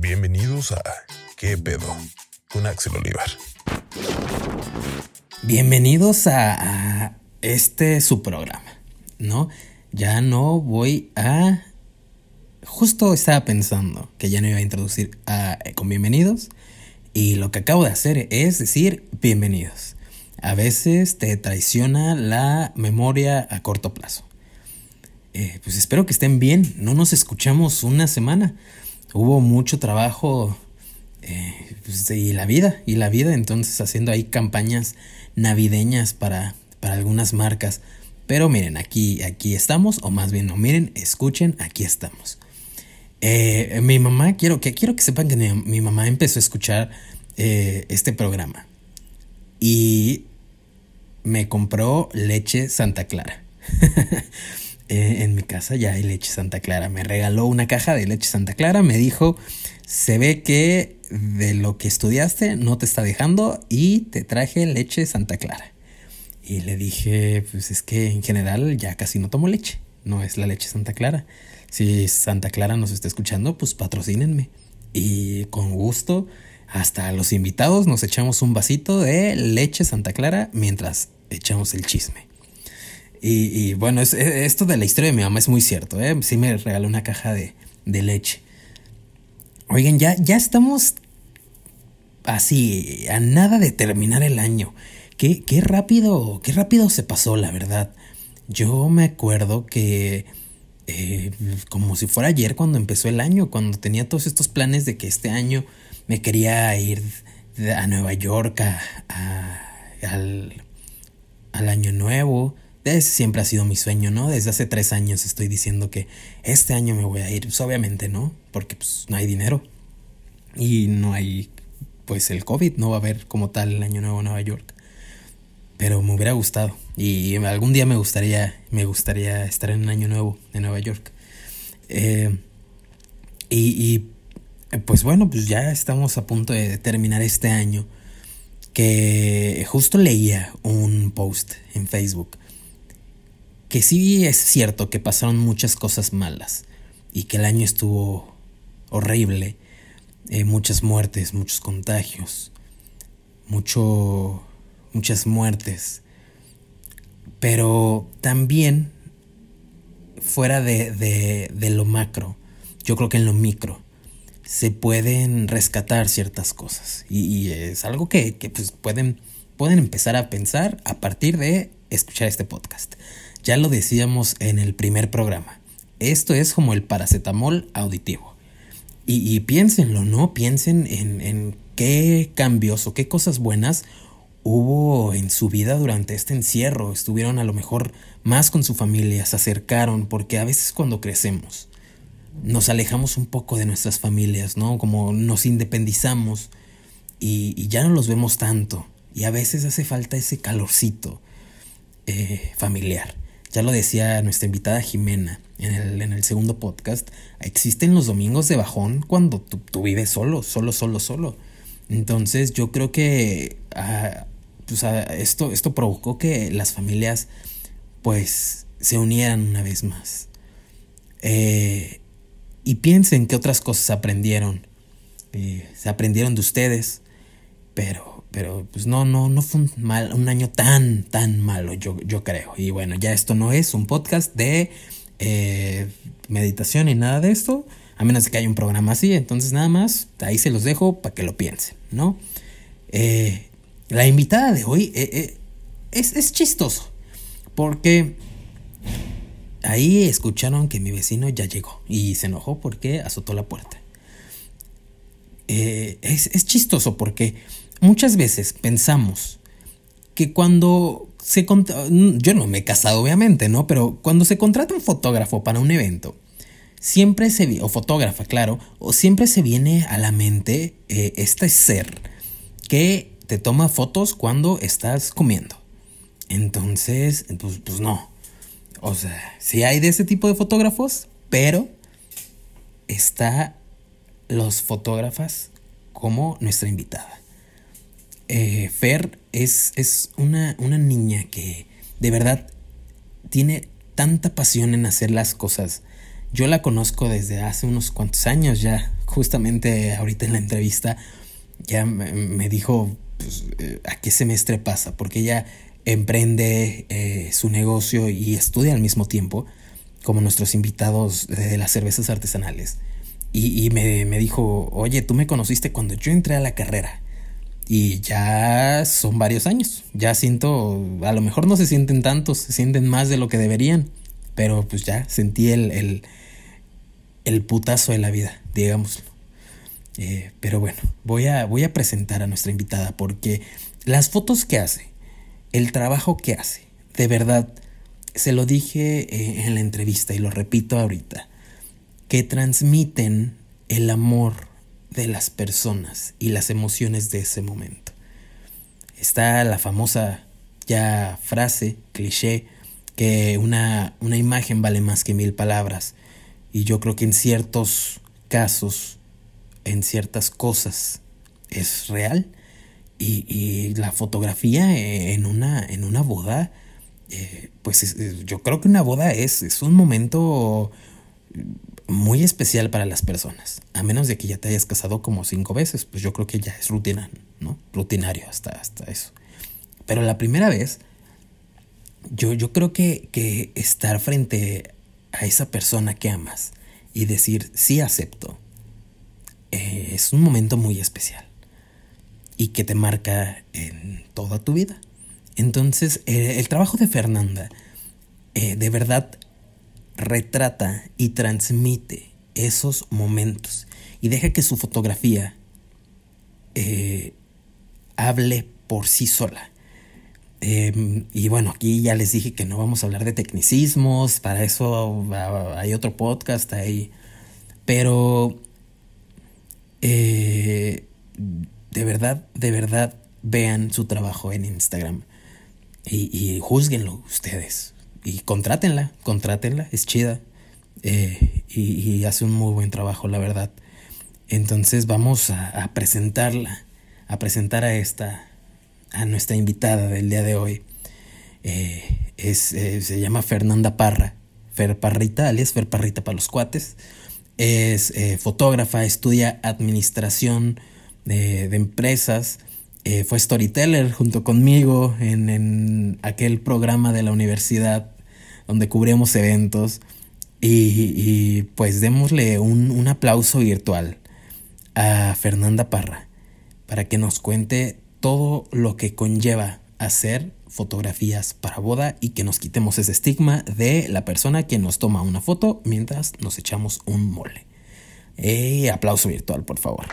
Bienvenidos a ¿Qué pedo? con Axel Olivar. Bienvenidos a, este su programa, ¿no? Ya no voy a... Justo estaba pensando que ya no iba a introducir a, con bienvenidos y lo que acabo de hacer es decir bienvenidos. A veces te traiciona la memoria a corto plazo. Eh, pues espero que estén bien. No nos escuchamos una semana. Hubo mucho trabajo eh, pues, y la vida, y la vida, entonces haciendo ahí campañas navideñas para, para algunas marcas. Pero miren, aquí, aquí estamos, o más bien no, miren, escuchen, aquí estamos. Eh, mi mamá, quiero que, quiero que sepan que mi, mamá empezó a escuchar este programa y me compró leche Santa Clara. Eh, en mi casa ya hay leche Santa Clara. Me regaló una caja de leche Santa Clara. Me dijo, se ve que de lo que estudiaste no te está dejando y te traje leche Santa Clara. Y le dije, pues es que en general ya casi no tomo leche. No es la leche Santa Clara. Si Santa Clara nos está escuchando, pues patrocínenme. Y con gusto, hasta los invitados nos echamos un vasito de leche Santa Clara mientras echamos el chisme. Y, bueno, esto de la historia de mi mamá es muy cierto, ¿eh? Sí me regaló una caja de, leche. Oigan, ya, ya estamos así, a nada de terminar el año. Qué, qué rápido, qué rápido se pasó, la verdad. Yo me acuerdo que eh, como si fuera ayer cuando empezó el año, cuando tenía todos estos planes de que este año me quería ir a Nueva York al, al año nuevo ese siempre ha sido mi sueño, ¿no? Desde hace tres años estoy diciendo que este año me voy a ir. Pues obviamente no, porque pues no hay dinero. Y no hay, pues el COVID, no va a haber como tal el año nuevo en Nueva York. Pero me hubiera gustado. Y algún día me gustaría, me gustaría estar en un año nuevo en Nueva York. Eh, y pues bueno, pues ya estamos a punto de terminar este año. Que justo leía un post en Facebook que sí es cierto que pasaron muchas cosas malas y que el año estuvo horrible, eh, muchas muertes, muchos contagios, mucho, muchas muertes, pero también fuera de, de, lo macro, yo creo que en lo micro se pueden rescatar ciertas cosas y, es algo que, que pues pueden, pueden empezar a pensar a partir de escuchar este podcast. Ya lo decíamos en el primer programa. Esto es como el paracetamol auditivo. Y, piénsenlo, ¿no? Piensen en, en qué cambios o qué cosas buenas hubo en su vida durante este encierro. Estuvieron a lo mejor más con su familia, se acercaron, porque a veces cuando crecemos nos alejamos un poco de nuestras familias, ¿no? Como nos independizamos y, ya no los vemos tanto. Y a veces hace falta ese calorcito eh, familiar. Ya lo decía nuestra invitada Jimena en el, en el segundo podcast, existen los domingos de bajón cuando tú, vives solo, solo, solo, solo. Entonces yo creo que ah, pues, ah, esto, esto provocó que las familias pues se unieran una vez más. Eh, y piensen que otras cosas aprendieron. Eh, se aprendieron de ustedes, pero pero pues no, no, no fue un, mal, un año tan, tan malo, yo, yo creo. Y bueno, ya esto no es un podcast de eh, meditación y nada de esto, a menos que haya un programa así. Entonces nada más, ahí se los dejo para que lo piensen, ¿no? Eh, la invitada de hoy eh, es, es chistoso, porque ahí escucharon que mi vecino ya llegó y se enojó porque azotó la puerta. es, es chistoso porque muchas veces pensamos que cuando se yo no me he casado obviamente, ¿no? Pero cuando se contrata un fotógrafo para un evento, siempre se o fotógrafa, claro, o siempre se viene a la mente eh, este ser que te toma fotos cuando estás comiendo. Entonces, pues, pues no. O sea, sí hay de ese tipo de fotógrafos, pero está los fotógrafas como nuestra invitada. Eh, Fer es, es una, una niña que de verdad tiene tanta pasión en hacer las cosas yo la conozco desde hace unos cuantos años ya. Justamente ahorita en la entrevista ya me, dijo pues, eh, a qué semestre pasa, porque ella emprende eh, su negocio y estudia al mismo tiempo, como nuestros invitados de las cervezas artesanales. Y, me, me, dijo, oye, tú me conociste cuando yo entré a la carrera. Y ya son varios años. Ya siento, a lo mejor no se sienten tantos, se sienten más de lo que deberían. Pero pues ya sentí el, el, el putazo de la vida, digámoslo. Eh, pero bueno, voy a, voy a presentar a nuestra invitada porque las fotos que hace, el trabajo que hace, de verdad, se lo dije eh, en la entrevista y lo repito ahorita, que transmiten el amor de las personas y las emociones de ese momento. Está la famosa ya frase, cliché, que una, una imagen vale más que mil palabras. Y yo creo que en ciertos casos, en ciertas cosas, es real y, la fotografía en una, en una boda, eh, pues yo creo que una boda es, es un momento muy especial para las personas. A menos de que ya te hayas casado como cinco veces, pues yo creo que ya es rutina, ¿no? Rutinario hasta, hasta eso. Pero la primera vez, yo, yo creo que, que estar frente a esa persona que amas y decir sí acepto, eh, es un momento muy especial y que te marca en toda tu vida. Entonces, eh, el trabajo de Fernanda eh, de verdad retrata y transmite esos momentos y deja que su fotografía eh, hable por sí sola. Em, y bueno, aquí ya les dije que no vamos a hablar de tecnicismos, para eso hay otro podcast ahí. Pero de verdad, de verdad, vean su trabajo en Instagram y, y juzguenlo ustedes. Y contrátenla, contrátenla, es chida. Eh, y, hace un muy buen trabajo, la verdad. Entonces vamos a, presentarla, a presentar a esta, a nuestra invitada del día de hoy. Eh, es, eh, se llama Fernanda Parra, Fer Parrita, alias Fer Parrita para los cuates. Es fotógrafa, estudia administración de, empresas. Fue storyteller junto conmigo en, aquel programa de la universidad donde cubrimos eventos. Y, pues démosle un, un, aplauso virtual a Fernanda Parra para que nos cuente todo lo que conlleva hacer fotografías para boda y que nos quitemos ese estigma de la persona que nos toma una foto mientras nos echamos un mole. Eh, aplauso virtual, por favor.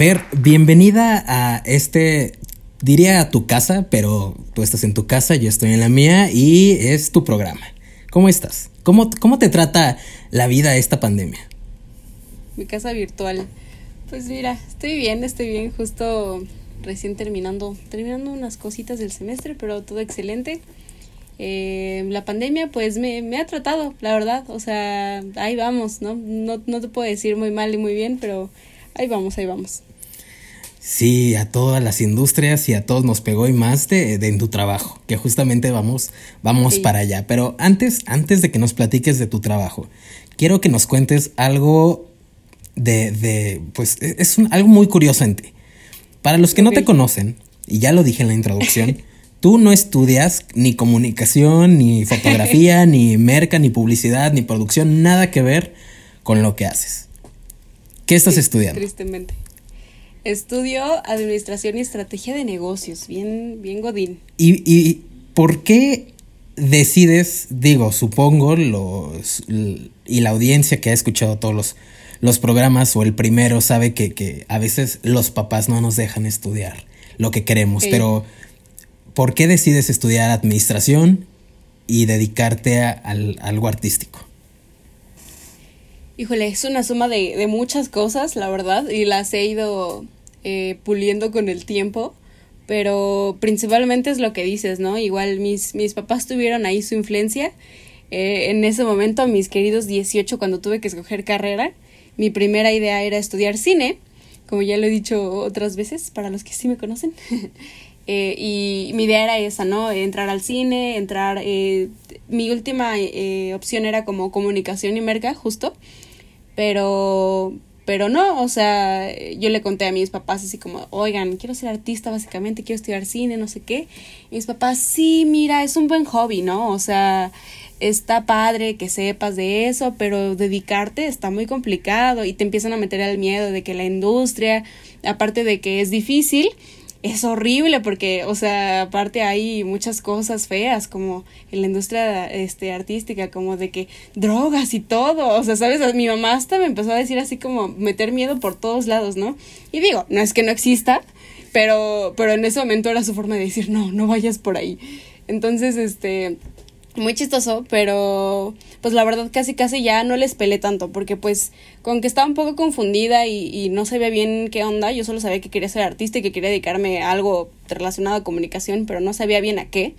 Fer, bienvenida a este, diría a tu casa, pero tú estás en tu casa, yo estoy en la mía y es tu programa. ¿Cómo estás? ¿Cómo, cómo te trata la vida esta pandemia? Mi casa virtual. Pues mira, estoy bien, estoy bien, justo recién terminando, terminando unas cositas del semestre, pero todo excelente. Eh, la pandemia pues me, me, ha tratado, la verdad, o sea, ahí vamos, ¿no? ¿no? No te puedo decir muy mal y muy bien, pero ahí vamos, ahí vamos. Sí, a todas las industrias y a todos nos pegó y más de, en tu trabajo, que justamente vamos, vamos para allá. Pero antes, antes de que nos platiques de tu trabajo, quiero que nos cuentes algo de, de pues e, es algo muy curioso en ti. Para los que no te conocen, y ya lo dije en la introducción, tú no estudias ni comunicación, ni fotografía, ni merca, ni publicidad, ni producción, nada que ver con lo que haces. ¿Qué estás estudiando? Tristemente. Estudio Administración y Estrategia de Negocios, bien, bien Godín. ¿Y, y por qué decides, digo, supongo, los, y la audiencia que ha escuchado todos los, los programas o el primero sabe que, que, a veces los papás no nos dejan estudiar lo que queremos, pero ¿por qué decides estudiar administración y dedicarte a, algo artístico? Híjole, es una suma de, de muchas cosas, la verdad, y las he ido eh, puliendo con el tiempo, pero principalmente es lo que dices, ¿no? Igual mis, mis papás tuvieron ahí su influencia. Eh, en ese momento, mis queridos 18, cuando tuve que escoger carrera, mi primera idea era estudiar cine, como ya lo he dicho otras veces, para los que sí me conocen. Eh, y mi idea era esa, ¿no? Entrar al cine, entrar... Eh, mi última eh, opción era como comunicación y merca, justo. Pero, pero no, o sea, yo le conté a mis papás así como, oigan, quiero ser artista básicamente, quiero estudiar cine, no sé qué. Y mis papás, sí, mira, es un buen hobby, ¿no? O sea, está padre que sepas de eso, pero dedicarte está muy complicado y te empiezan a meter al miedo de que la industria, aparte de que es difícil, es horrible porque, o sea, aparte hay muchas cosas feas como en la industria este, artística, como de que drogas y todo, o sea, sabes, mi mamá hasta me empezó a decir así como meter miedo por todos lados, ¿no? Y digo, no es que no exista, pero, pero en ese momento era su forma de decir, no, no vayas por ahí. Entonces, este, muy chistoso, pero pues la verdad casi casi ya no les pelé tanto, porque pues con que estaba un poco confundida y, y, no sabía bien qué onda, yo solo sabía que quería ser artista y que quería dedicarme a algo relacionado a comunicación, pero no sabía bien a qué,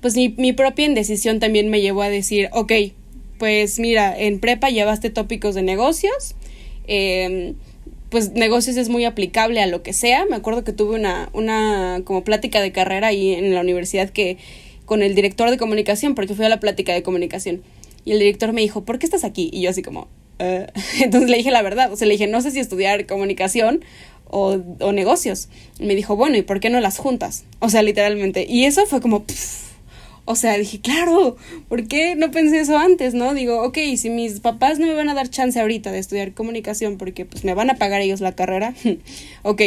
pues mi, mi propia indecisión también me llevó a decir, ok, pues mira, en prepa llevaste tópicos de negocios, eh, pues negocios es muy aplicable a lo que sea, me acuerdo que tuve una, una como plática de carrera ahí en la universidad que con el director de comunicación, porque fui a la plática de comunicación. Y el director me dijo, ¿por qué estás aquí? Y yo así como, uh". entonces le dije la verdad, o sea, le dije, no sé si estudiar comunicación o, o negocios. Y me dijo, bueno, ¿y por qué no las juntas? O sea, literalmente. Y eso fue como, o sea, dije, claro, ¿por qué no pensé eso antes, no? Digo, ok, si mis papás no me van a dar chance ahorita de estudiar comunicación porque pues me van a pagar ellos la carrera, ok,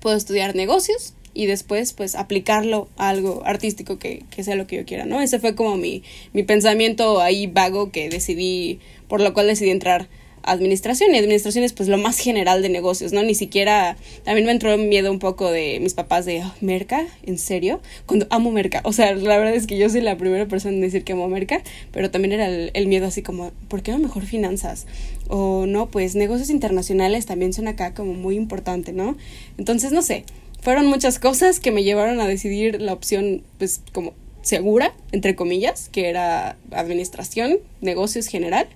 puedo estudiar negocios y después pues aplicarlo a algo artístico que, que, sea lo que yo quiera, ¿no? Ese fue como mi, mi pensamiento ahí vago que decidí, por lo cual decidí entrar administración y administración es pues lo más general de negocios, ¿no? Ni siquiera, también me entró miedo un poco de mis papás de, oh, ¿Merca? ¿En serio? Cuando amo Merca, o sea, la verdad es que yo soy la primera persona en decir que amo Merca, pero también era el, el miedo así como, ¿por qué no mejor finanzas? O no, pues negocios internacionales también son acá como muy importante, ¿no? Entonces, no sé, fueron muchas cosas que me llevaron a decidir la opción, pues, como segura, entre comillas, que era administración, negocios general.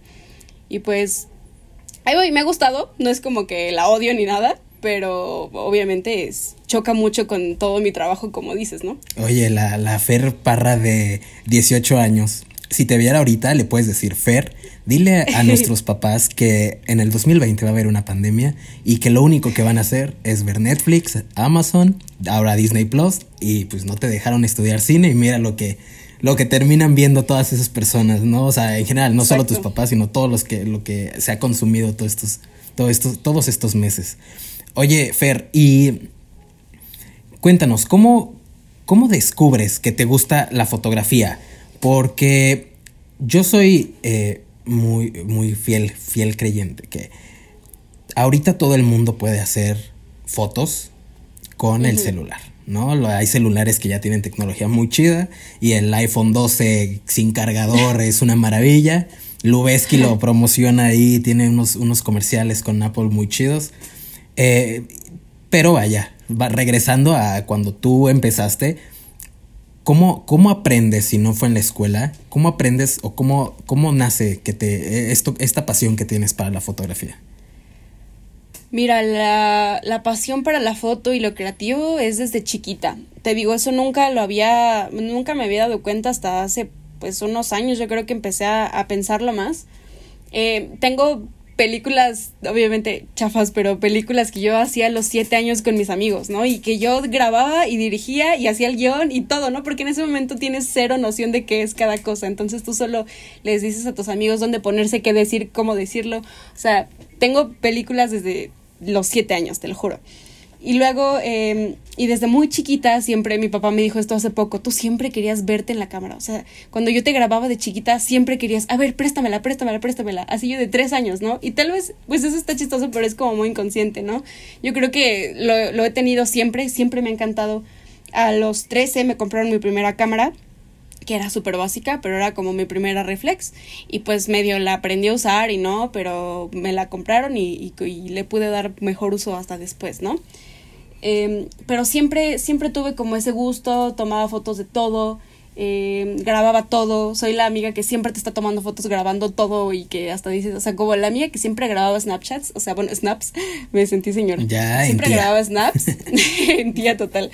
Y pues, ahí voy, me ha gustado, no es como que la odio ni nada, pero obviamente es, choca mucho con todo mi trabajo, como dices, ¿no? Oye, la, la Fer Parra de 18 años, si te viera ahorita, le puedes decir, Fer, dile a nuestros papás que en el 2020 va a haber una pandemia y que lo único que van a hacer es ver Netflix, Amazon, ahora Disney Plus y pues no te dejaron estudiar cine y mira lo que lo que terminan viendo todas esas personas, ¿no? O sea, en general, no Exacto. solo tus papás, sino todos los que lo que se ha consumido todos estos todos estos todos estos meses. Oye, Fer, y cuéntanos, ¿cómo cómo descubres que te gusta la fotografía? Porque yo soy eh, muy, muy fiel, fiel creyente que ahorita todo el mundo puede hacer fotos con uh -huh. el celular. ¿no? Hay celulares que ya tienen tecnología muy chida y el iPhone 12 sin cargador es una maravilla. Lubeski lo promociona ahí, tiene unos, unos comerciales con Apple muy chidos. Eh, pero vaya, va regresando a cuando tú empezaste, ¿Cómo, ¿Cómo aprendes si no fue en la escuela? ¿Cómo aprendes o cómo, cómo nace que te, esto, esta pasión que tienes para la fotografía? Mira, la, la, pasión para la foto y lo creativo es desde chiquita. Te digo, eso nunca lo había, nunca me había dado cuenta hasta hace pues unos años, yo creo que empecé a, a pensarlo más. Eh, tengo películas, obviamente chafas, pero películas que yo hacía a los siete años con mis amigos, ¿no? Y que yo grababa y dirigía y hacía el guion y todo, ¿no? Porque en ese momento tienes cero noción de qué es cada cosa. Entonces tú solo les dices a tus amigos dónde ponerse, qué decir, cómo decirlo. O sea, tengo películas desde los siete años, te lo juro. Y luego, eh, y desde muy chiquita, siempre mi papá me dijo esto hace poco, tú siempre querías verte en la cámara. O sea, cuando yo te grababa de chiquita, siempre querías, a ver, préstamela, préstamela, préstamela. Así yo de tres años, ¿no? Y tal vez, pues eso está chistoso, pero es como muy inconsciente, ¿no? Yo creo que lo, lo he tenido siempre, siempre me ha encantado. A los 13 me compraron mi primera cámara que era súper básica, pero era como mi primera reflex. Y pues medio la aprendí a usar y no, pero me la compraron y, y, y le pude dar mejor uso hasta después, ¿no? Eh, pero siempre, siempre tuve como ese gusto, tomaba fotos de todo, eh, grababa todo, soy la amiga que siempre te está tomando fotos grabando todo y que hasta dices, o sea, como la amiga que siempre grababa Snapchats, o sea, bueno, snaps, me sentí señora. Ya, siempre grababa snaps, en tía total.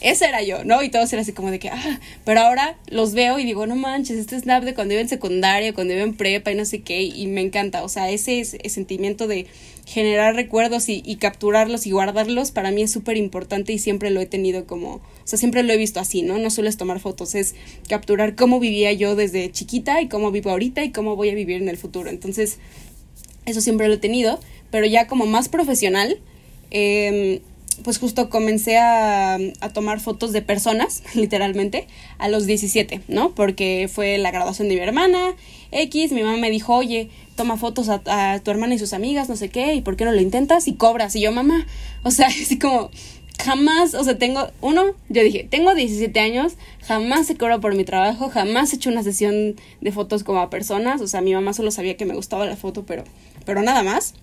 Ese era yo, ¿no? Y todos eran así como de que, ah, pero ahora los veo y digo, no manches, este snap de cuando iba en secundaria, cuando iba en prepa y no sé qué, y me encanta, o sea, ese, sentimiento de generar recuerdos y, y capturarlos y guardarlos para mí es súper importante y siempre lo he tenido como, o sea, siempre lo he visto así, ¿no? No solo es tomar fotos, es capturar cómo vivía yo desde chiquita y cómo vivo ahorita y cómo voy a vivir en el futuro. Entonces, eso siempre lo he tenido, pero ya como más profesional, eh, pues justo comencé a, a, tomar fotos de personas, literalmente, a los 17, ¿no? Porque fue la graduación de mi hermana, X, mi mamá me dijo, oye, toma fotos a, tu hermana y sus amigas, no sé qué, y por qué no lo intentas y cobras. Y yo, mamá, o sea, así como, jamás, o sea, tengo, uno, yo dije, tengo 17 años, jamás he cobrado por mi trabajo, jamás he hecho una sesión de fotos como a personas, o sea, mi mamá solo sabía que me gustaba la foto, pero, pero nada más.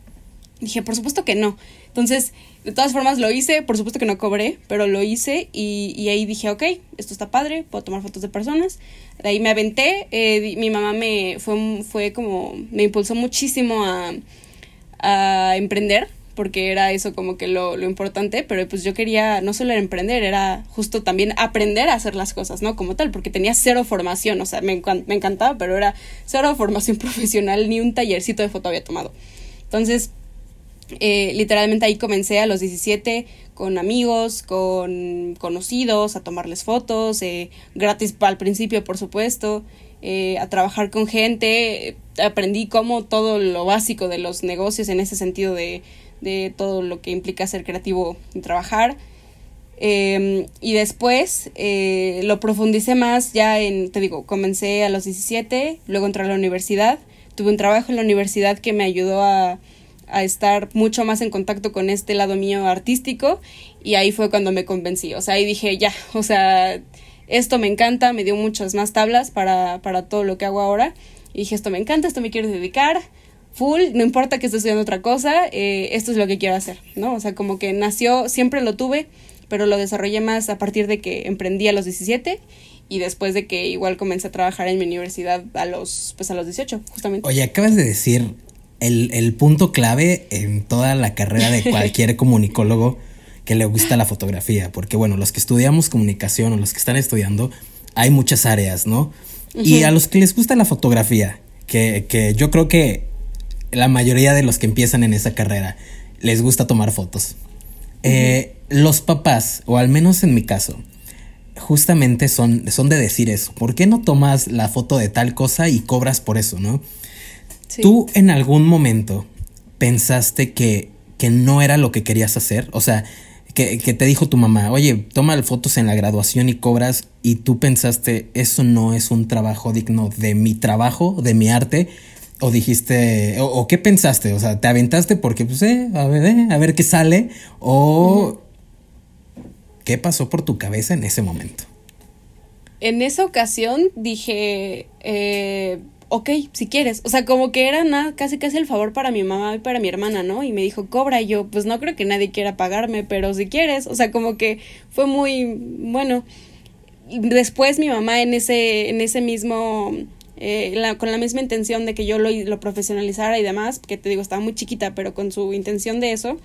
Dije, por supuesto que no. Entonces, de todas formas lo hice, por supuesto que no cobré, pero lo hice y, y ahí dije, ok, esto está padre, puedo tomar fotos de personas. De ahí me aventé, eh, mi mamá me fue, fue como, me impulsó muchísimo a, a emprender, porque era eso como que lo, lo, importante, pero pues yo quería no solo emprender, era justo también aprender a hacer las cosas, ¿no? Como tal, porque tenía cero formación, o sea, me, me encantaba, pero era cero formación profesional, ni un tallercito de foto había tomado. Entonces, eh, literalmente ahí comencé a los 17 con amigos, con conocidos, a tomarles fotos, eh, gratis al principio, por supuesto, eh, a trabajar con gente. Aprendí como todo lo básico de los negocios en ese sentido de, de todo lo que implica ser creativo y trabajar. Eh, y después eh, lo profundicé más ya en, te digo, comencé a los 17, luego entré a la universidad, tuve un trabajo en la universidad que me ayudó a, a estar mucho más en contacto con este lado mío artístico y ahí fue cuando me convencí, o sea, ahí dije, ya, o sea, esto me encanta, me dio muchas más tablas para, para todo lo que hago ahora y dije, esto me encanta, esto me quiero dedicar, full, no importa que esté estudiando otra cosa, eh, esto es lo que quiero hacer, ¿no? O sea, como que nació, siempre lo tuve, pero lo desarrollé más a partir de que emprendí a los 17 y después de que igual comencé a trabajar en mi universidad a los, pues a los 18, justamente. Oye, acabas de decir el, el punto clave en toda la carrera de cualquier comunicólogo que le gusta la fotografía, porque bueno, los que estudiamos comunicación o los que están estudiando, hay muchas áreas, ¿no? Uh -huh. Y a los que les gusta la fotografía, que, que yo creo que la mayoría de los que empiezan en esa carrera les gusta tomar fotos. Uh -huh. eh, los papás, o al menos en mi caso, justamente son, son de decir eso. ¿Por qué no tomas la foto de tal cosa y cobras por eso, no? Sí. ¿Tú en algún momento pensaste que, que no era lo que querías hacer? O sea, que, que, te dijo tu mamá, oye, toma fotos en la graduación y cobras, y tú pensaste, eso no es un trabajo digno de mi trabajo, de mi arte, o dijiste, o, o qué pensaste, o sea, te aventaste porque, pues, eh, a ver, eh, a ver qué sale, o uh -huh. qué pasó por tu cabeza en ese momento. En esa ocasión dije, eh, ok, si quieres. O sea, como que era nada, casi casi el favor para mi mamá y para mi hermana, ¿no? Y me dijo, cobra. Y yo, pues no creo que nadie quiera pagarme, pero si quieres. O sea, como que fue muy bueno. Después mi mamá en ese, en ese mismo. Eh, la, con la misma intención de que yo lo, lo profesionalizara y demás, que te digo, estaba muy chiquita, pero con su intención de eso,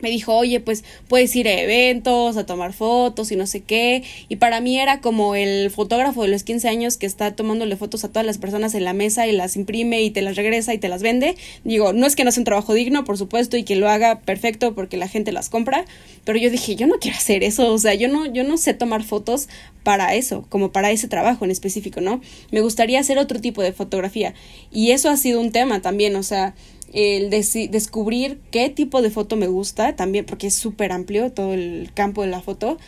me dijo, oye, pues puedes ir a eventos, a tomar fotos y no sé qué. Y para mí era como el fotógrafo de los 15 años que está tomándole fotos a todas las personas en la mesa y las imprime y te las regresa y te las vende. Digo, no es que no sea un trabajo digno, por supuesto, y que lo haga perfecto porque la gente las compra, pero yo dije, yo no quiero hacer eso, o sea, yo no, yo no sé tomar fotos para eso, como para ese trabajo en específico, ¿no? Me gustaría hacer otro tipo de fotografía. Y eso ha sido un tema también, o sea, el descubrir qué tipo de foto me gusta, también porque es súper amplio todo el campo de la foto,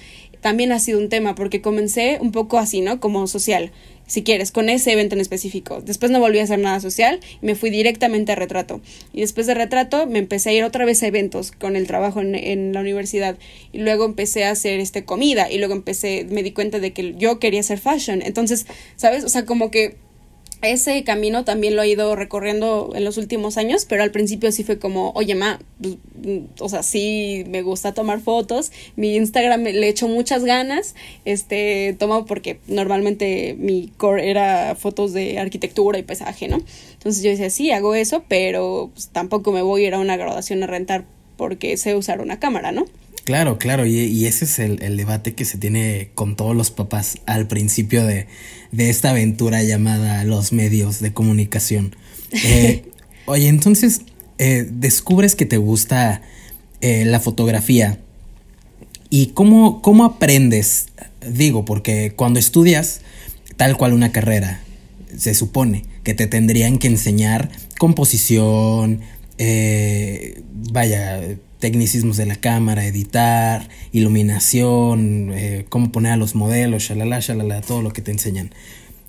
también ha sido un tema, porque comencé un poco así, ¿no? Como social, si quieres, con ese evento en específico. Después no volví a hacer nada social y me fui directamente a retrato. Y después de retrato me empecé a ir otra vez a eventos con el trabajo en, en la universidad. Y luego empecé a hacer este comida y luego empecé, me di cuenta de que yo quería hacer fashion. Entonces, ¿sabes? O sea, como que ese camino también lo he ido recorriendo en los últimos años, pero al principio sí fue como, oye, ma, pues, o sea, sí me gusta tomar fotos, mi Instagram le echo muchas ganas, este, tomo porque normalmente mi core era fotos de arquitectura y paisaje, ¿no? Entonces yo decía, sí, hago eso, pero pues, tampoco me voy a ir a una graduación a rentar porque sé usar una cámara, ¿no? Claro, claro, y, ese es el, debate que se tiene con todos los papás al principio de, esta aventura llamada los medios de comunicación. Eh, oye, entonces eh, descubres que te gusta eh, la fotografía. ¿Y cómo, cómo aprendes? Digo, porque cuando estudias tal cual una carrera, se supone que te tendrían que enseñar composición, vaya, tecnicismos de la cámara, editar, iluminación, eh, cómo poner a los modelos, shalala, shalala, todo lo que te enseñan.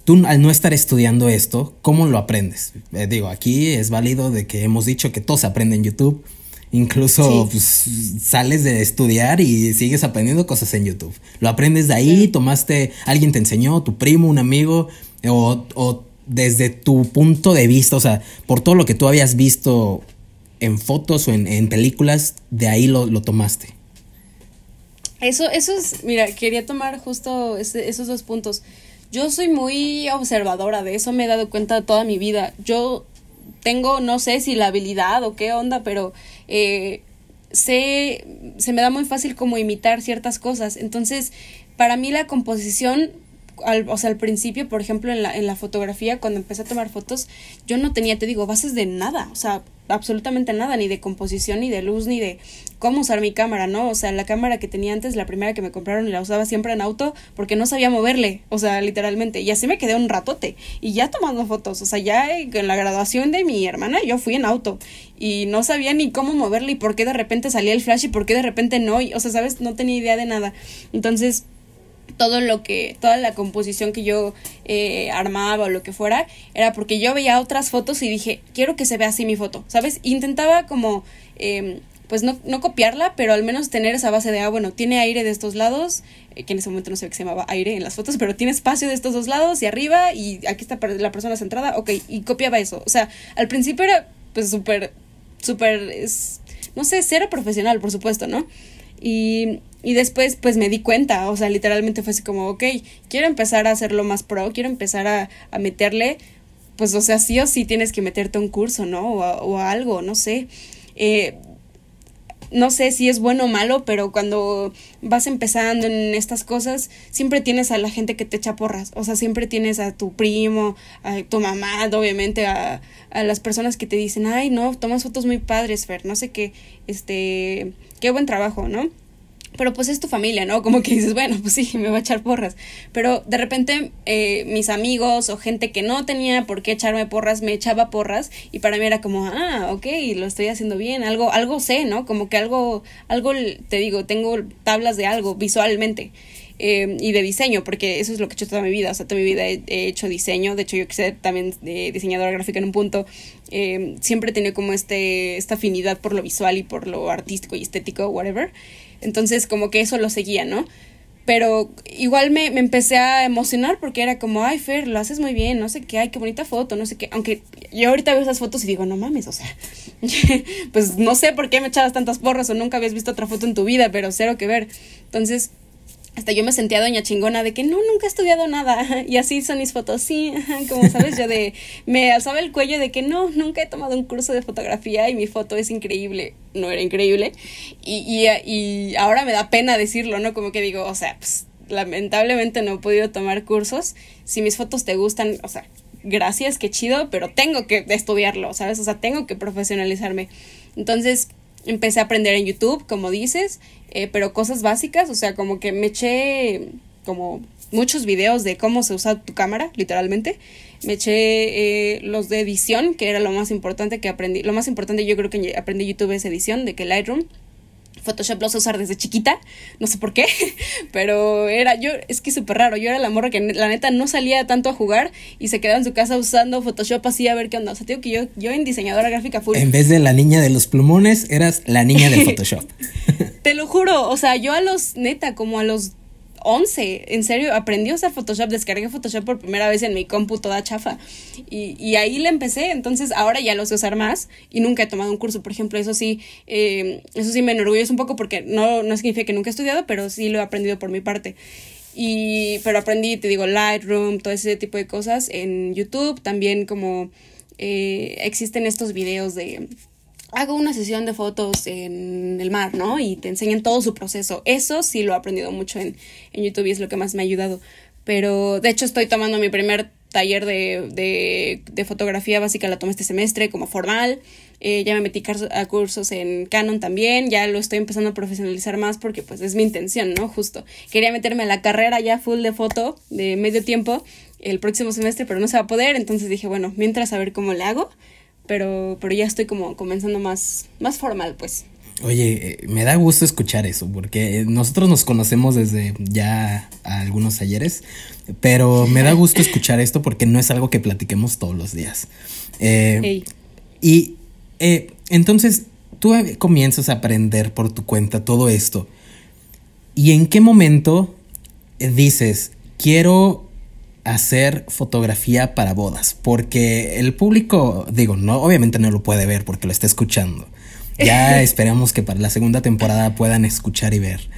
Tú al no estar estudiando esto, ¿cómo lo aprendes? Eh, digo, aquí es válido de que hemos dicho que todo se aprende en YouTube. Incluso pues, sales de estudiar y sigues aprendiendo cosas en YouTube. Lo aprendes de ahí, tomaste, alguien te enseñó, tu primo, un amigo, o, o desde tu punto de vista, o sea, por todo lo que tú habías visto en fotos o en, películas, de ahí lo, tomaste. Eso, eso es, mira, quería tomar justo esos dos puntos. Yo soy muy observadora, de eso me he dado cuenta toda mi vida. Yo tengo, no sé si la habilidad o qué onda, pero eh, sé, se me da muy fácil como imitar ciertas cosas. Entonces, para mí la composición al, o sea, al principio, por ejemplo, en la, en la fotografía, cuando empecé a tomar fotos, yo no tenía, te digo, bases de nada, o sea, absolutamente nada, ni de composición, ni de luz, ni de cómo usar mi cámara, ¿no? O sea, la cámara que tenía antes, la primera que me compraron, la usaba siempre en auto porque no sabía moverle, o sea, literalmente. Y así me quedé un ratote. Y ya tomando fotos, o sea, ya en la graduación de mi hermana yo fui en auto y no sabía ni cómo moverle y por qué de repente salía el flash y por qué de repente no. O sea, ¿sabes? No tenía idea de nada. Entonces todo lo que, toda la composición que yo eh, armaba o lo que fuera, era porque yo veía otras fotos y dije, quiero que se vea así mi foto, ¿sabes? Intentaba como, em, pues no, no copiarla, pero al menos tener esa base de, ah, bueno, tiene aire de estos lados, eh, que en ese momento no sé qué se llamaba aire en las fotos, pero tiene espacio de estos dos lados y arriba y aquí está la persona centrada, ok, y copiaba eso. O sea, al principio era pues súper, súper, no sé, cero profesional, por supuesto, ¿no? Y y después pues me di cuenta, o sea, literalmente fue así como, ok, quiero empezar a hacerlo más pro, quiero empezar a, a meterle, pues o sea, sí o sí tienes que meterte a un curso, ¿no? O, o algo, no sé. Eh, no sé si es bueno o malo, pero cuando vas empezando en estas cosas, siempre tienes a la gente que te echa porras. O sea, siempre tienes a tu primo, a tu mamá, obviamente, a, a las personas que te dicen, ay, no, tomas fotos muy padres, Fer, no sé qué, este, qué buen trabajo, ¿no? Pero pues es tu familia, ¿no? Como que dices, bueno, pues sí, me va a echar porras. Pero de repente eh, mis amigos o gente que no tenía por qué echarme porras, me echaba porras y para mí era como, ah, ok, lo estoy haciendo bien, algo, algo sé, ¿no? Como que algo, algo, te digo, tengo tablas de algo visualmente. Eh, y de diseño, porque eso es lo que he hecho toda mi vida, o sea, toda mi vida he, hecho diseño, de hecho yo que sé también de diseñadora gráfica en un punto, eh, siempre he tenido como este, esta afinidad por lo visual y por lo artístico y estético, whatever. Entonces como que eso lo seguía, ¿no? Pero igual me, me, empecé a emocionar porque era como, ay, Fer, lo haces muy bien, no sé qué, ay, qué bonita foto, no sé qué. Aunque yo ahorita veo esas fotos y digo, no mames, o sea, pues no sé por qué me echabas tantas porras o nunca habías visto otra foto en tu vida, pero cero que ver. Entonces, hasta yo me sentía doña chingona de que no, nunca he estudiado nada. Y así son mis fotos, sí, como sabes, yo de, me alzaba el cuello de que no, nunca he tomado un curso de fotografía y mi foto es increíble. No era increíble. Y, y, y ahora me da pena decirlo, ¿no? Como que digo, o sea, pues lamentablemente no he podido tomar cursos. Si mis fotos te gustan, o sea, gracias, qué chido, pero tengo que estudiarlo, ¿sabes? O sea, tengo que profesionalizarme. Entonces, empecé a aprender en YouTube, como dices, eh, pero cosas básicas, o sea, como que me eché como muchos videos de cómo se usa tu cámara, literalmente. Me eché eh, los de edición, que era lo más importante que aprendí. Lo más importante yo creo que aprendí YouTube es edición, de que Lightroom Photoshop lo sé usar desde chiquita, no sé por qué, pero era yo, es que súper raro, yo era la morra que la neta no salía tanto a jugar y se quedaba en su casa usando Photoshop así a ver qué onda, o sea, digo que yo, yo en diseñadora gráfica full. En vez de la niña de los plumones, eras la niña del Photoshop. Te lo juro, o sea, yo a los, neta, como a los 11, en serio, aprendí a usar Photoshop, descargué Photoshop por primera vez en mi compu toda chafa. Y, y ahí le empecé, entonces ahora ya lo sé usar más y nunca he tomado un curso, por ejemplo, eso sí, eh, eso sí me enorgullece un poco porque no, no significa que nunca he estudiado, pero sí lo he aprendido por mi parte. Y, pero aprendí, te digo, Lightroom, todo ese tipo de cosas en YouTube, también como eh, existen estos videos de hago una sesión de fotos en el mar, ¿no? Y te enseñan todo su proceso. Eso sí lo he aprendido mucho en, en YouTube y es lo que más me ha ayudado. Pero de hecho estoy tomando mi primer taller de, de, de fotografía básica, la tomé este semestre como formal. Eh, ya me metí a cursos en Canon también, ya lo estoy empezando a profesionalizar más porque pues es mi intención, ¿no? Justo. Quería meterme a la carrera ya full de foto de medio tiempo el próximo semestre, pero no se va a poder, entonces dije, bueno, mientras a ver cómo le hago pero, pero ya estoy como comenzando más, más formal, pues. Oye, eh, me da gusto escuchar eso, porque nosotros nos conocemos desde ya algunos ayeres, pero me da gusto escuchar esto porque no es algo que platiquemos todos los días. Eh, y eh, entonces tú comienzas a aprender por tu cuenta todo esto. ¿Y en qué momento dices, quiero hacer fotografía para bodas, porque el público, digo, no, obviamente no lo puede ver porque lo está escuchando. Ya esperamos que para la segunda temporada puedan escuchar y ver.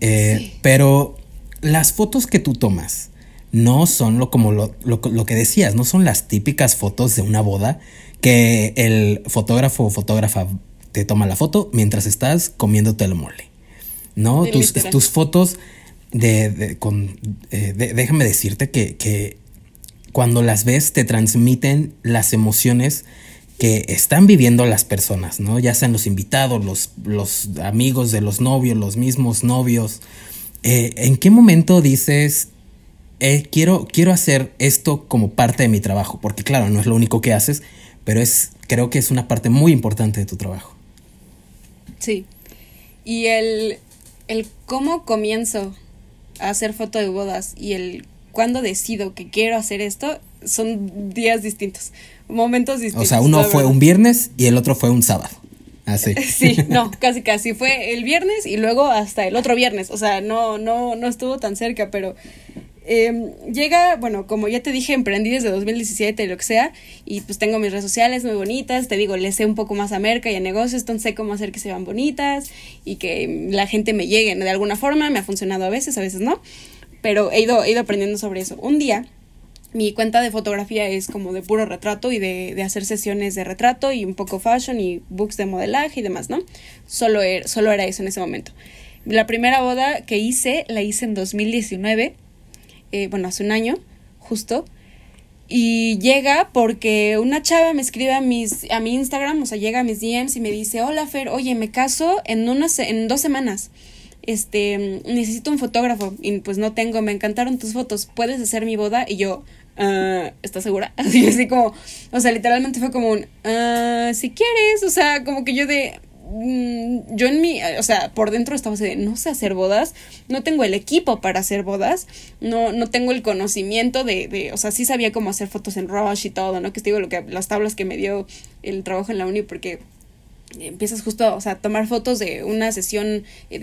Eh, pero las fotos que tú tomas no son lo como lo, lo, que decías, no son las típicas fotos de una boda que el fotógrafo o fotógrafa te toma la foto mientras estás comiéndote el mole. No, tus, tus fotos de, con, eh, déjame decirte que, cuando las ves te transmiten las emociones que están viviendo las personas, ¿no? Ya sean los invitados, los, los amigos de los novios, los mismos novios. Eh, ¿En qué momento dices, eh, quiero, quiero hacer esto como parte de mi trabajo? Porque claro, no es lo único que haces, pero es, creo que es una parte muy importante de tu trabajo. Sí. Y el, el cómo comienzo hacer foto de bodas y el cuando decido que quiero hacer esto son días distintos, momentos distintos. O sea, uno fue un viernes y el otro fue un sábado. Así. Sí, no, casi casi fue el viernes y luego hasta el otro viernes, o sea, no no no estuvo tan cerca, pero Em, llega, bueno, como ya te dije, emprendí desde 2017 y lo que sea, y pues tengo mis redes sociales muy bonitas, te digo, le sé un poco más a merca y a negocios, entonces sé cómo hacer que se vean bonitas y que la gente me llegue de alguna forma, me ha funcionado a veces, a veces no, pero he ido, he ido aprendiendo sobre eso. Un día, mi cuenta de fotografía es como de puro retrato y de, de, hacer sesiones de retrato y un poco fashion y books de modelaje y demás, ¿no? Solo era, solo era eso en ese momento. La primera boda que hice la hice en 2019 eh, bueno, hace un año, justo. Y llega porque una chava me escribe a, mis, a mi Instagram, o sea, llega a mis DMs y me dice, hola Fer, oye, me caso en, unas, en dos semanas. Este, necesito un fotógrafo y pues no tengo, me encantaron tus fotos, ¿puedes hacer mi boda? Y yo, uh, ¿estás segura? Así, así como, o sea, literalmente fue como un, uh, si quieres, o sea, como que yo de, yo en mi, o sea, por dentro estaba así de, no sé hacer bodas, no tengo el equipo para hacer bodas, no, no tengo el conocimiento de, de, o sea, sí sabía cómo hacer fotos en Rush y todo, ¿no? Que te digo lo que, las tablas que me dio el trabajo en la uni, porque empiezas justo, o sea, tomar fotos de una sesión de,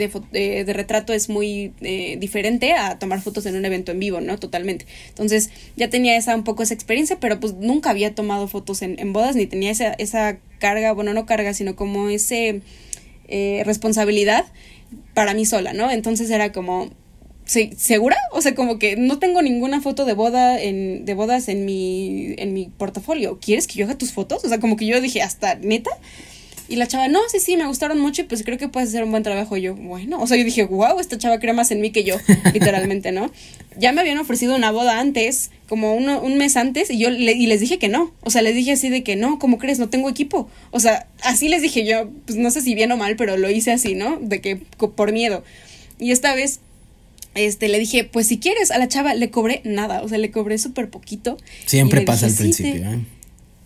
de, retrato es muy eh, diferente a tomar fotos en un evento en vivo, ¿no? Totalmente. Entonces, ya tenía esa un poco esa experiencia, pero pues nunca había tomado fotos en, en bodas, ni tenía esa, esa carga, bueno, no carga, sino como ese eh, responsabilidad para mí sola, ¿no? Entonces era como, ¿segura? O sea, como que no tengo ninguna foto de boda en, de bodas en mi, en mi portafolio. ¿Quieres que yo haga tus fotos? O sea, como que yo dije, hasta neta. Y la chava, no, sí, sí, me gustaron mucho y pues creo que puedes hacer un buen trabajo. Y yo, bueno, o sea, yo dije, wow, esta chava crea más en mí que yo, literalmente, ¿no? Ya me habían ofrecido una boda antes, como uno, un mes antes, y yo le, y les dije que no. O sea, les dije así de que no, ¿cómo crees? No tengo equipo. O sea, así les dije yo, pues no sé si bien o mal, pero lo hice así, ¿no? De que por miedo. Y esta vez este, le dije, pues si quieres, a la chava le cobré nada, o sea, le cobré súper poquito. Siempre pasa al principio, ¿eh?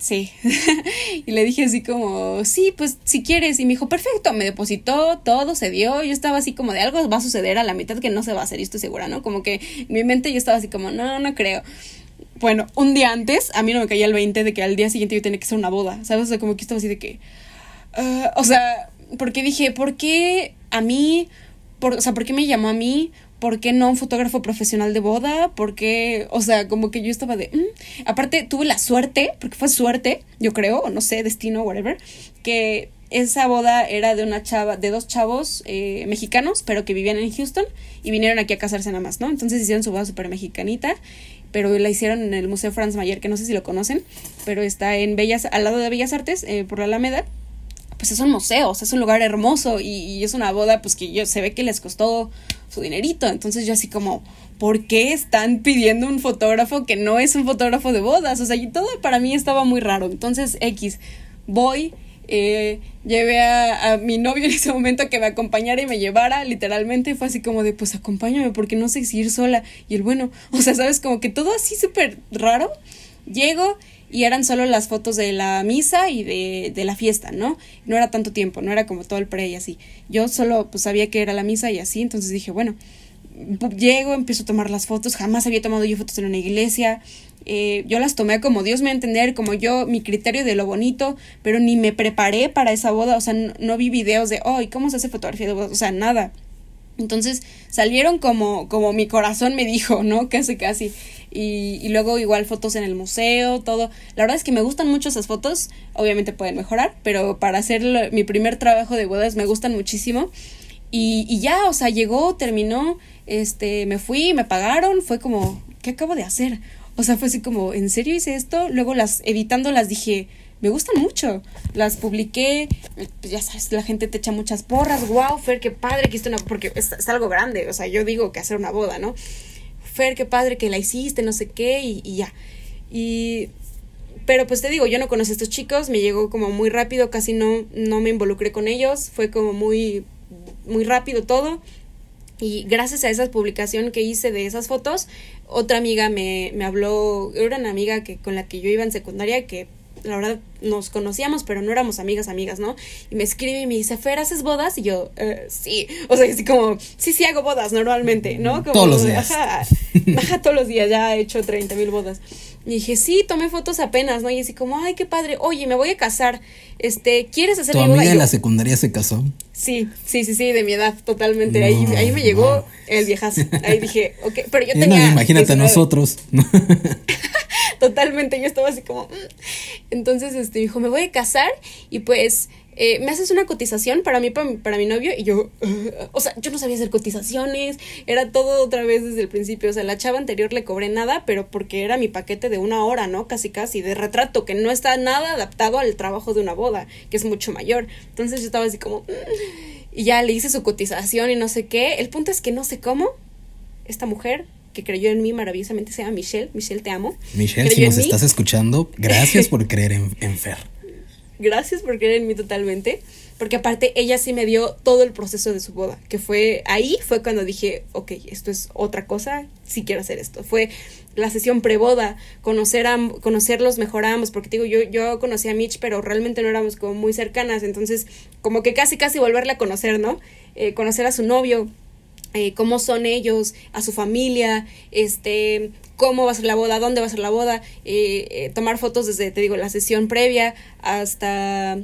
Sí. y le dije así como, sí, pues si quieres. Y me dijo, perfecto, me depositó, todo se dio. Yo estaba así como de algo va a suceder a la mitad que no se va a hacer, y estoy segura, ¿no? Como que en mi mente yo estaba así como, no, no creo. Bueno, un día antes, a mí no me caía el 20 de que al día siguiente yo tenía que hacer una boda, ¿sabes? O sea, como que estaba así de que, ah", o sea, porque dije, ¿por qué a mí? Por, o sea, ¿por qué me llamó a mí? ¿Por qué no un fotógrafo profesional de boda? ¿Por qué? O sea, como que yo estaba de... Mm". Aparte, tuve la suerte, porque fue suerte, yo creo, o no sé, destino, whatever, que esa boda era de una chava, de dos chavos eh, mexicanos, pero que vivían en Houston y vinieron aquí a casarse nada más, ¿no? Entonces hicieron su boda súper mexicanita, pero la hicieron en el Museo Franz Mayer, que no sé si lo conocen, pero está en Bellas, al lado de Bellas Artes, eh, por la Alameda pues es un museo, o sea, es un lugar hermoso y, es una boda pues que yo, se ve que les costó su dinerito. Entonces yo así como, ¿por qué están pidiendo un fotógrafo que no es un fotógrafo de bodas? O sea, y todo para mí estaba muy raro. Entonces, X, voy, eh, llevé a, a, mi novio en ese momento que me acompañara y me llevara, literalmente, fue así como de, pues acompáñame porque no sé si ir sola. Y el bueno, o sea, sabes, como que todo así súper raro. Llego y eran solo las fotos de la misa y de, de, la fiesta, ¿no? No era tanto tiempo, no era como todo el pre y así. Yo solo pues sabía que era la misa y así, entonces dije, bueno, llego, empiezo a tomar las fotos, jamás había tomado yo fotos en una iglesia, eh, yo las tomé como Dios me a entender, como yo, mi criterio de lo bonito, pero ni me preparé para esa boda, o sea, no, vi videos de, oh, ¿y cómo se hace fotografía de bodas? O sea, nada. Entonces salieron como, como mi corazón me dijo, ¿no? Casi, casi. Y, y, luego igual fotos en el museo, todo. La verdad es que me gustan mucho esas fotos, obviamente pueden mejorar, pero para hacer lo, mi primer trabajo de bodas me gustan muchísimo. Y, y, ya, o sea, llegó, terminó, este, me fui, me pagaron, fue como, ¿qué acabo de hacer? O sea, fue así como, ¿en serio hice esto? Luego las, editando las dije, me gustan mucho. Las publiqué, pues ya sabes, la gente te echa muchas porras, wow, Fer, qué padre que hiciste una, porque es, es algo grande, o sea, yo digo que hacer una boda, ¿no? Fer, qué padre que la hiciste, no sé qué, y, y ya. Y pero pues te digo, yo no conocí a estos chicos, me llegó como muy rápido, casi no, no me involucré con ellos, fue como muy, muy rápido todo. Y gracias a esa publicación que hice de esas fotos, otra amiga me, me habló, era una amiga que, con la que yo iba en secundaria, que la verdad nos conocíamos, pero no éramos amigas, amigas, ¿no? Y me escribe y me dice, Fer, ¿haces bodas? Y yo, eh, sí. O sea, así como, sí, sí hago bodas normalmente, ¿no? Como, todos los días. Ajá, ajá, todos los días, ya he hecho 30 mil bodas. Y dije, sí, tomé fotos apenas, ¿no? Y así como, ay, qué padre, oye, me voy a casar, este, ¿quieres hacer ¿Tu mi amiga boda? en la secundaria se casó? Sí, sí, sí, sí, de mi edad, totalmente. No, ahí, ahí me llegó no. el viejazo. Ahí dije, ok, pero yo tenía. no, imagínate 19. nosotros. Totalmente, yo estaba así como. "Mm". Entonces, este, dijo, me voy a casar y pues. eh, me haces una cotización para mí, para, mi- para mi novio, y yo, o sea, yo no sabía hacer cotizaciones, era todo otra vez desde el principio, o sea, la chava anterior le cobré nada, pero porque era mi paquete de una hora, ¿no? Casi, casi, de retrato, que no está nada adaptado al trabajo de una boda, que es mucho mayor. Entonces yo estaba así como, "Mm", y ya le hice su cotización y no sé qué. El punto es que no sé cómo, esta mujer que creyó en mí maravillosamente se llama Michelle, Michelle te amo. Michelle, si nos mí. estás escuchando, gracias por creer en, en Fer. Gracias por creer en mí totalmente. Porque aparte ella sí me dio todo el proceso de su boda. Que fue ahí fue cuando dije, ok, esto es otra cosa, sí quiero hacer esto. Fue la sesión preboda, conocer a, conocerlos mejor a ambos. Porque te digo, yo, yo conocí a Mitch, pero realmente no éramos como muy cercanas. Entonces, como que casi casi volverle a conocer, ¿no? Eh, conocer a su novio, eh, cómo son ellos, a su familia, este, cómo va a ser la boda, dónde va a ser la boda, eh, eh, tomar fotos desde, te digo, la sesión previa hasta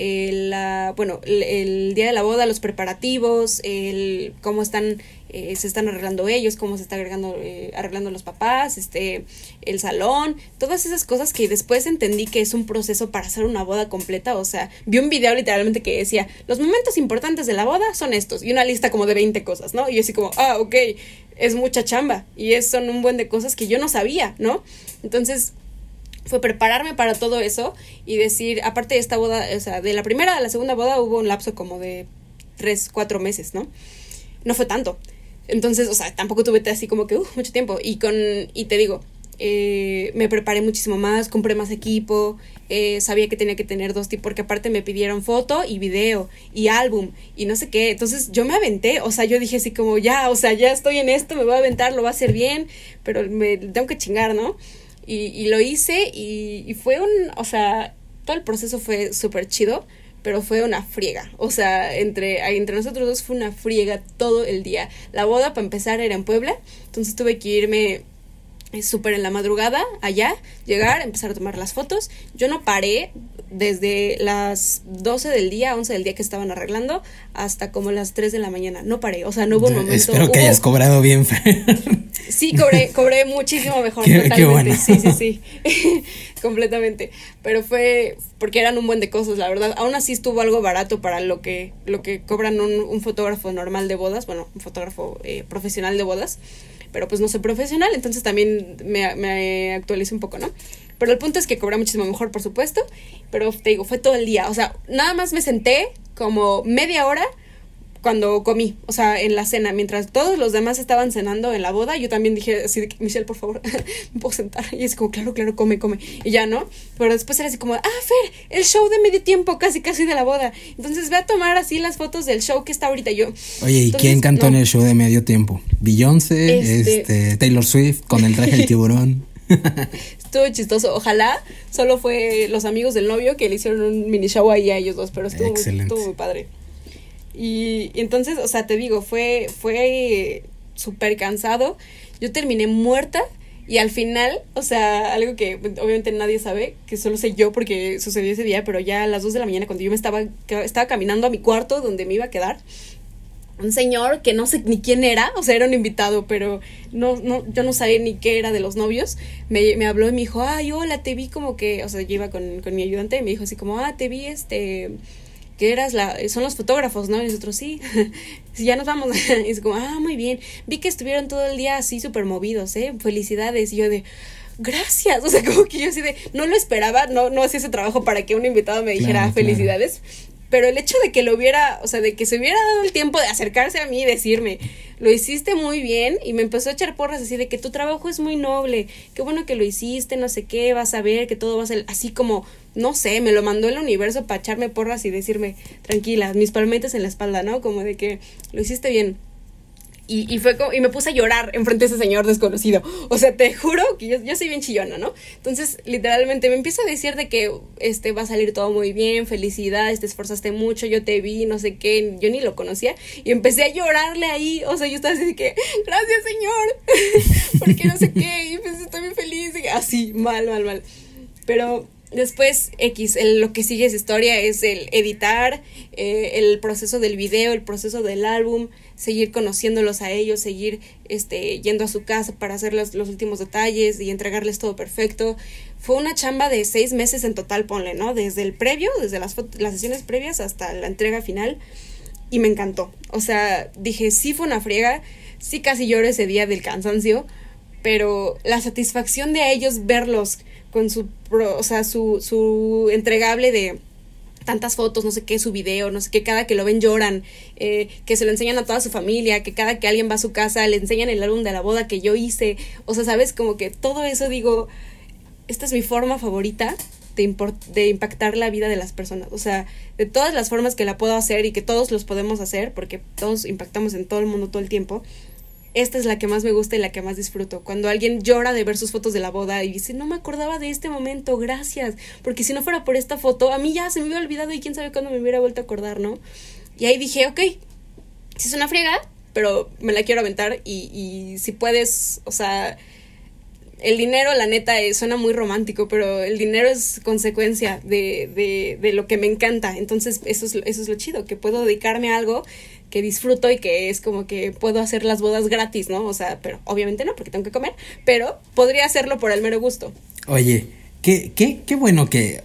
eh, la, bueno, el, el, día de la boda, los preparativos, el cómo están, eh, se están arreglando ellos, cómo se está agregando, eh, arreglando los papás, este, el salón, todas esas cosas que después entendí que es un proceso para hacer una boda completa, o sea, vi un video literalmente que decía, los momentos importantes de la boda son estos, y una lista como de 20 cosas, ¿no? Y yo así como, ah, ok, es mucha chamba, y es, son un buen de cosas que yo no sabía, ¿no? Entonces, fue prepararme para todo eso y decir, aparte de esta boda, o sea, de la primera a la segunda boda hubo un lapso como de tres, cuatro meses, ¿no? No fue tanto. Entonces, o sea, tampoco tuve así como que, uh, mucho tiempo. Y con, y te digo, eh, me preparé muchísimo más, compré más equipo, eh, sabía que tenía que tener dos tipos, porque aparte me pidieron foto y video y álbum y no sé qué. Entonces yo me aventé, o sea, yo dije así como, ya, o sea, ya estoy en esto, me voy a aventar, lo va a hacer bien, pero me tengo que chingar, ¿no? Y, y lo hice y, y, fue un, o sea, todo el proceso fue súper chido, pero fue una friega. O sea, entre, entre nosotros dos fue una friega todo el día. La boda, para empezar, era en Puebla, entonces tuve que irme súper en la madrugada allá, llegar, empezar a tomar las fotos. Yo no paré desde las 12 del día, 11 del día que estaban arreglando, hasta como las 3 de la mañana. No paré, o sea, no hubo un momento. Espero que hubo... hayas cobrado bien, Fer. Sí, cobré, cobré muchísimo mejor, qué, totalmente. Qué bueno. Sí, sí, sí. Completamente. Pero fue porque eran un buen de cosas, la verdad. Aún así estuvo algo barato para lo que, lo que cobran un, un fotógrafo normal de bodas, bueno, un fotógrafo eh, profesional de bodas. Pero pues no soy profesional, entonces también me, me actualizo un poco, ¿no? Pero el punto es que cobré muchísimo mejor, por supuesto. Pero te digo, fue todo el día. O sea, nada más me senté como media hora cuando comí, o sea, en la cena, mientras todos los demás estaban cenando en la boda, yo también dije así de Michelle, por favor, ¿me puedo sentar? Y es como, claro, claro, come, come. Y ya, ¿no? Pero después era así como, ah, Fer, el show de medio tiempo, casi, casi de la boda. Entonces ve a tomar así las fotos del show que está ahorita yo. Oye, ¿y quién cantó en el show de medio tiempo? Beyoncé, este... este Taylor Swift, con el traje del tiburón. estuvo chistoso. Ojalá solo fue los amigos del novio que le hicieron un mini show ahí a ellos dos, pero estuvo, estuvo muy padre. Y, entonces, o sea, te digo, fue, fue súper cansado. Yo terminé muerta y al final, o sea, algo que obviamente nadie sabe, que solo sé yo porque sucedió ese día, pero ya a las 2 de la mañana cuando yo me estaba, estaba caminando a mi cuarto donde me iba a quedar, un señor que no sé ni quién era, o sea, era un invitado, pero no, no, yo no sabía ni qué era de los novios, me, me habló y me dijo, ay, hola, te vi como que, o sea, yo iba con, con mi ayudante y me dijo así como, ah, te vi este que eras la, son los fotógrafos, ¿no? Y nosotros, sí, ya nos vamos. y es como, ah, muy bien. Vi que estuvieron todo el día así súper movidos, ¿eh? Felicidades. Y yo de, gracias. O sea, como que yo así de, no lo esperaba, no, no hacía ese trabajo para que un invitado me dijera felicidades. Pero el hecho de que lo hubiera, o sea, de que se hubiera dado el tiempo de acercarse a mí y decirme, lo hiciste muy bien, y me empezó a echar porras así de que tu trabajo es muy noble, qué bueno que lo hiciste, no sé qué, vas a ver, que todo va a ser así como no sé, me lo mandó el universo para echarme porras y decirme, tranquila, mis palmetes en la espalda, ¿no? Como de que lo hiciste bien. Y, fue como, y me puse a llorar enfrente de ese señor desconocido. O sea, te juro que yo, soy bien chillona, ¿no? Entonces, literalmente me empieza a decir de que este va a salir todo muy bien, felicidades, te esforzaste mucho, yo te vi, no sé qué, yo ni lo conocía. Y empecé a llorarle ahí. O sea, yo estaba así de que, gracias, señor, porque no sé qué. Y pues estoy muy feliz. así, mal, mal, mal. Pero Después, X, lo que sigue esa historia es el editar, eh, el proceso del video, el proceso del álbum, seguir conociéndolos a ellos, seguir este, yendo a su casa para hacer los, últimos detalles y entregarles todo perfecto. Fue una chamba de seis meses en total, ponle, ¿no? Desde el previo, desde las, las sesiones previas hasta la entrega final. Y me encantó. O sea, dije, sí fue una friega, sí casi lloro ese día del cansancio, pero la satisfacción de ellos verlos con su, o sea, su, su entregable de tantas fotos, no sé qué, su video, no sé qué, cada que lo ven lloran, eh, que se lo enseñan a toda su familia, que cada que alguien va a su casa le enseñan el álbum de la boda que yo hice, o sea, sabes, como que todo eso digo, esta es mi forma favorita de, de impactar la vida de las personas, o sea, de todas las formas que la puedo hacer y que todos los podemos hacer, porque todos impactamos en todo el mundo todo el tiempo, esta es la que más me gusta y la que más disfruto. Cuando alguien llora de ver sus fotos de la boda y dice, no me acordaba de este momento, gracias, porque si no fuera por esta foto, a mí ya se me hubiera olvidado y quién sabe cuándo me hubiera vuelto a acordar, ¿no? Y ahí dije, ok, si es una friega, pero me la quiero aventar y, y si puedes, o sea, el dinero, la neta, es, suena muy romántico, pero el dinero es consecuencia de, de, de lo que me encanta. Entonces, eso es, eso es lo chido, que puedo dedicarme a algo que disfruto y que es como que puedo hacer las bodas gratis, ¿no? O sea, pero obviamente no, porque tengo que comer, pero podría hacerlo por el mero gusto. Oye, qué, qué, qué bueno que eh,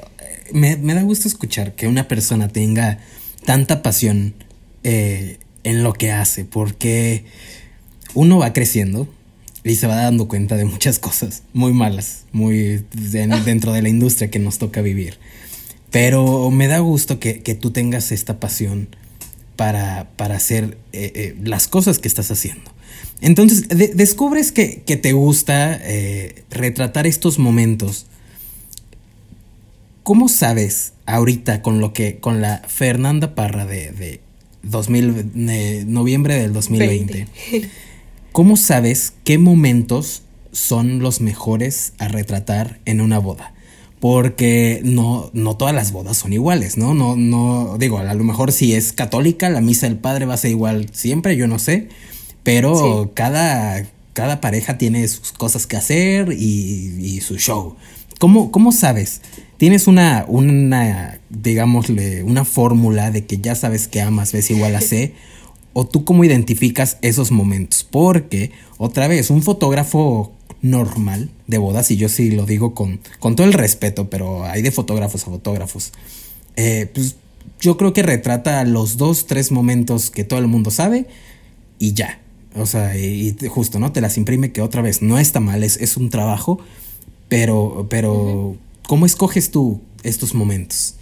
me, me, da gusto escuchar que una persona tenga tanta pasión eh, en lo que hace, porque uno va creciendo y se va dando cuenta de muchas cosas muy malas, muy dentro de la industria que nos toca vivir. Pero me da gusto que, que tú tengas esta pasión para, para hacer eh, eh, las cosas que estás haciendo. Entonces, descubres que, te gusta eh, retratar estos momentos. ¿Cómo sabes ahorita con lo que, con la Fernanda Parra de, de 2000, noviembre del 2020? ¿Cómo sabes qué momentos son los mejores a retratar en una boda? Porque no, no todas las bodas son iguales, ¿no? No, no, digo, a lo mejor si es católica, la misa del padre va a ser igual siempre, yo no sé, pero cada, cada pareja tiene sus cosas que hacer y, su show. ¿Cómo, ¿Cómo, sabes? ¿Tienes una, una, digámosle, una fórmula de que ya sabes que amas, ves igual a C? ¿O tú cómo identificas esos momentos? Porque, otra vez, un fotógrafo normal de bodas, y yo sí lo digo con, con todo el respeto, pero hay de fotógrafos a fotógrafos. Eh, pues yo creo que retrata los dos, tres momentos que todo el mundo sabe y ya. O sea, y, justo, ¿no? Te las imprime que otra vez no está mal, es, es un trabajo, Pero, pero, ¿cómo escoges tú estos momentos?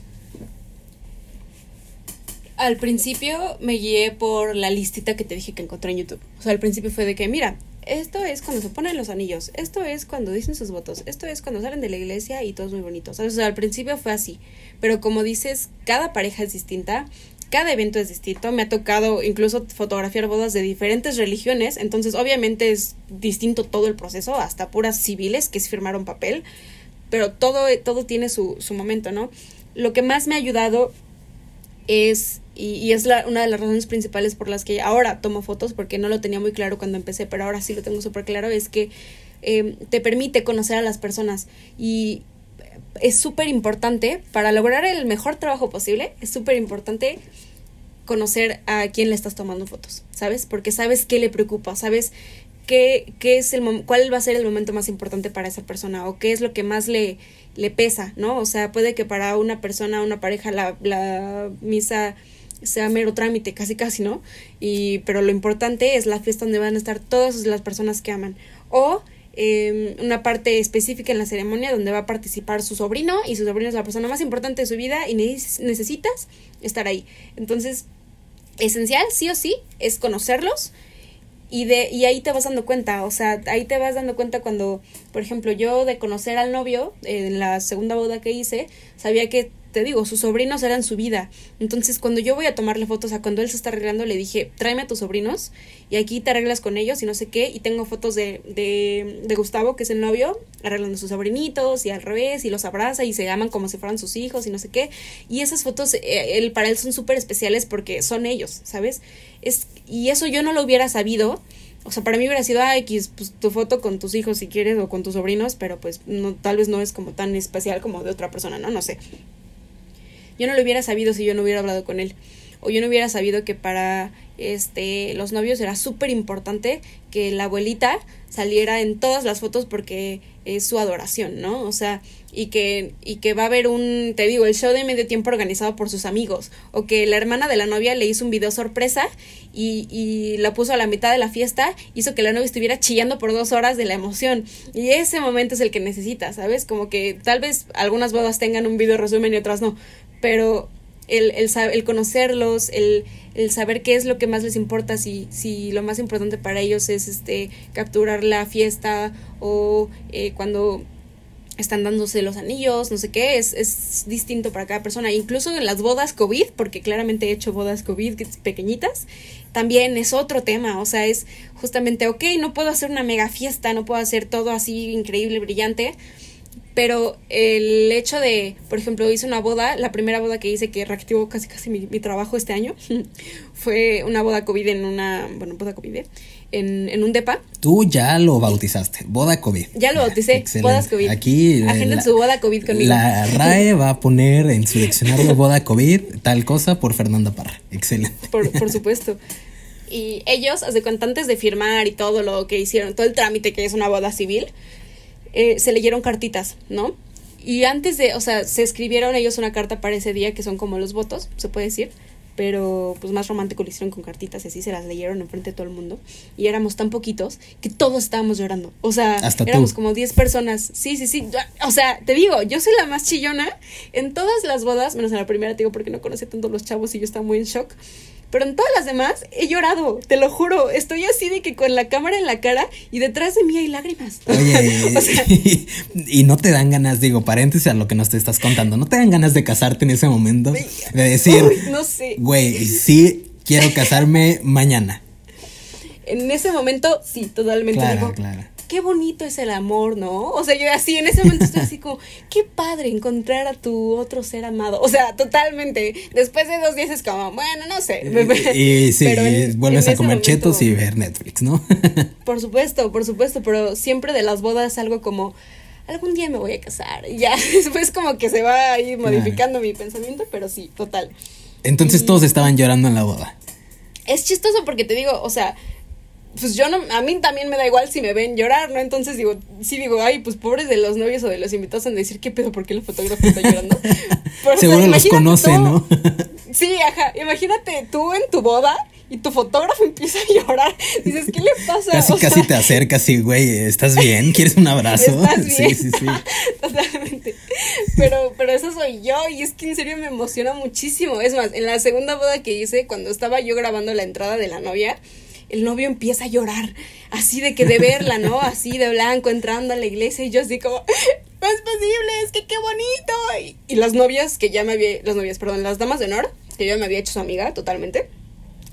Al principio me guié por la listita que te dije que encontré en YouTube. O sea, al principio fue de que, mira, esto es cuando se ponen los anillos, esto es cuando dicen sus votos, esto es cuando salen de la iglesia y todo es muy bonito. Al principio fue así. Pero como dices, cada pareja es distinta, cada evento es distinto. Me ha tocado incluso fotografiar bodas de diferentes religiones, entonces obviamente es distinto todo el proceso, hasta puras civiles que es firmar un papel, pero todo, todo tiene su, su momento, ¿no? Lo que más me ha ayudado es y, es la, una de las razones principales por las que ahora tomo fotos, porque no lo tenía muy claro cuando empecé, pero ahora sí lo tengo súper claro, es que em, te permite conocer a las personas y es súper importante para lograr el mejor trabajo posible, es súper importante conocer a quién le estás tomando fotos, ¿sabes? Porque sabes qué le preocupa, sabes qué, qué es el cuál va a ser el momento más importante para esa persona o qué es lo que más le, le pesa, ¿no? O sea, puede que para una persona, una pareja, la, la misa sea mero trámite, casi casi, ¿no? Y, pero lo importante es la fiesta donde van a estar todas las personas que aman. O em, una parte específica en la ceremonia donde va a participar su sobrino y su sobrino es la persona más importante de su vida y necesitas estar ahí. Entonces, esencial, sí o sí, es conocerlos. Y, de, y ahí te vas dando cuenta, o sea, ahí te vas dando cuenta cuando, por ejemplo, yo de conocer al novio en la segunda boda que hice, sabía que te digo, sus sobrinos eran su vida. Entonces, cuando yo voy a tomarle fotos a cuando él se está arreglando, le dije, tráeme a tus sobrinos y aquí te arreglas con ellos y no sé qué. Y tengo fotos de, de, de Gustavo, que es el novio, arreglando a sus sobrinitos y al revés, y los abraza y se aman como si fueran sus hijos y no sé qué. Y esas fotos, eh, él, para él son súper especiales porque son ellos, ¿sabes? Es, y eso yo no lo hubiera sabido. O sea, para mí hubiera sido, ah, X, pues tu foto con tus hijos si quieres o con tus sobrinos, pero pues no, tal vez no es como tan especial como de otra persona, ¿no? No sé. Yo no lo hubiera sabido si yo no hubiera hablado con él. O yo no hubiera sabido que para este los novios era súper importante que la abuelita saliera en todas las fotos porque es su adoración, ¿no? O sea, y que, y que va a haber un, te digo, el show de medio tiempo organizado por sus amigos, o que la hermana de la novia le hizo un video sorpresa y, y la puso a la mitad de la fiesta, hizo que la novia estuviera chillando por dos horas de la emoción. Y ese momento es el que necesita, ¿sabes? Como que tal vez algunas bodas tengan un video resumen y otras no, pero el, el, el conocerlos, el, el, saber qué es lo que más les importa, si, si lo más importante para ellos es este capturar la fiesta o eh, cuando están dándose los anillos, no sé qué, es, es distinto para cada persona. Incluso en las bodas COVID, porque claramente he hecho bodas COVID pequeñitas, también es otro tema, o sea, es justamente, ok, no puedo hacer una mega fiesta, no puedo hacer todo así increíble, brillante, pero el hecho de, por ejemplo, hice una boda, la primera boda que hice que reactivó casi casi mi, trabajo este año, fue una boda COVID en una, bueno, boda COVID, en, en un depa. Tú ya lo bautizaste, boda COVID. Ya lo bauticé, bodas COVID. Aquí. Agenden su boda COVID conmigo. La RAE va a poner en su diccionario boda COVID tal cosa por Fernanda Parra. Excelente. Por, por supuesto. Y ellos, hace antes de firmar y todo lo que hicieron, todo el trámite que es una boda civil, eh, se leyeron cartitas, ¿no? Y antes de, o sea, se escribieron ellos una carta para ese día que son como los votos, se puede decir, pero pues más romántico lo hicieron con cartitas y así se las leyeron enfrente de todo el mundo. Y éramos tan poquitos que todos estábamos llorando. O sea, éramos como 10 personas. Sí, sí, sí. O sea, te digo, yo soy la más chillona en todas las bodas, menos en la primera, te digo, porque no conocí tanto los chavos y yo estaba muy en shock. Pero en todas las demás he llorado, te lo juro. Estoy así de que con la cámara en la cara y detrás de mí hay lágrimas. Oye, y, no te dan ganas, digo, paréntesis a lo que nos te estás contando, ¿no te dan ganas de casarte en ese momento? De decir, no sé. Güey, sí quiero casarme mañana. En ese momento, sí, totalmente. Claro, claro qué bonito es el amor, ¿no? O sea, yo así en ese momento estoy así como, qué padre encontrar a tu otro ser amado. O sea, totalmente. Después de dos días es como, bueno, no sé. Y, sí, vuelves a comer chetos y ver Netflix, ¿no? por supuesto, por supuesto, pero siempre de las bodas algo como algún día me voy a casar. Y ya, después como que se va ahí modificando mi pensamiento, pero sí, total. Entonces todos estaban llorando en la boda. Es chistoso porque te digo, o sea, pues yo no, a mí también me da igual si me ven llorar, ¿no? Entonces digo, sí digo, ay, pues pobres de los novios o de los invitados en decir, ¿qué pedo? ¿Por qué el fotógrafo está llorando? Seguro los conoce, ¿no? sí, ajá, imagínate tú en tu boda y tu fotógrafo empieza a llorar. Dices, ¿qué le pasa? Casi, casi te acercas y, güey, ¿estás bien? ¿Quieres un abrazo? ¿Estás bien? Sí, sí, sí. Totalmente. Pero, pero eso soy yo y es que en serio me emociona muchísimo. Es más, en la segunda boda que hice, cuando estaba yo grabando la entrada de la novia, el novio empieza a llorar, así de que de verla, ¿no? Así de blanco, entrando a la iglesia y yo así como, no es posible, es que qué bonito. Y, y las novias que ya me había, las novias, perdón, las damas de honor, que yo me había hecho su amiga totalmente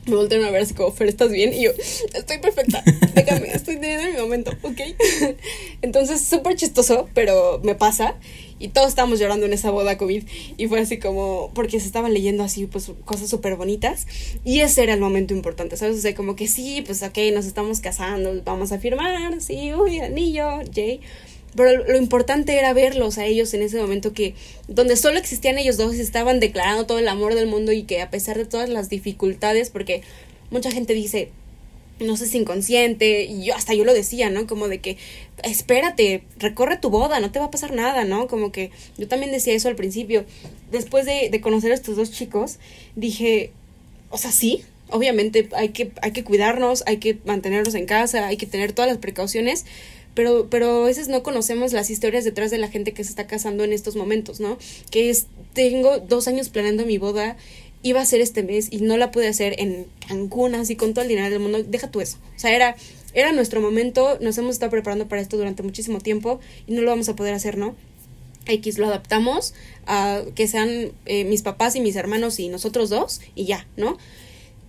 me voltearon a ver así como, Fer, ¿estás bien? Y yo, estoy perfecta, déjame, estoy teniendo mi momento, ¿ok? Entonces, súper chistoso, pero me pasa. Y todos estábamos llorando en esa boda COVID. Y fue así como, porque se estaban leyendo así, pues, cosas súper bonitas. Y ese era el momento importante, ¿sabes? O sea, como que sí, pues, ok, nos estamos casando, vamos a firmar, sí, uy, anillo, Jay. Pero lo importante era verlos a ellos en ese momento que, donde solo existían ellos dos estaban declarando todo el amor del mundo y que a pesar de todas las dificultades, porque mucha gente dice, no sé si inconsciente, y yo hasta yo lo decía, ¿no? Como de que, espérate, recorre tu boda, no te va a pasar nada, ¿no? Como que yo también decía eso al principio. Después de, de conocer a estos dos chicos, dije, o sea, sí, obviamente hay que, hay que cuidarnos, hay que mantenernos en casa, hay que tener todas las precauciones, pero, pero a veces no conocemos las historias detrás de la gente que se está casando en estos momentos, ¿no? Que es, tengo dos años planeando mi boda, iba a ser este mes y no la pude hacer en Cancún, así con todo el dinero del mundo, deja tú eso. O sea, era, era nuestro momento, nos hemos estado preparando para esto durante muchísimo tiempo y no lo vamos a poder hacer, ¿no? X lo adaptamos a que sean eh, mis papás y mis hermanos y nosotros dos y ya, ¿no?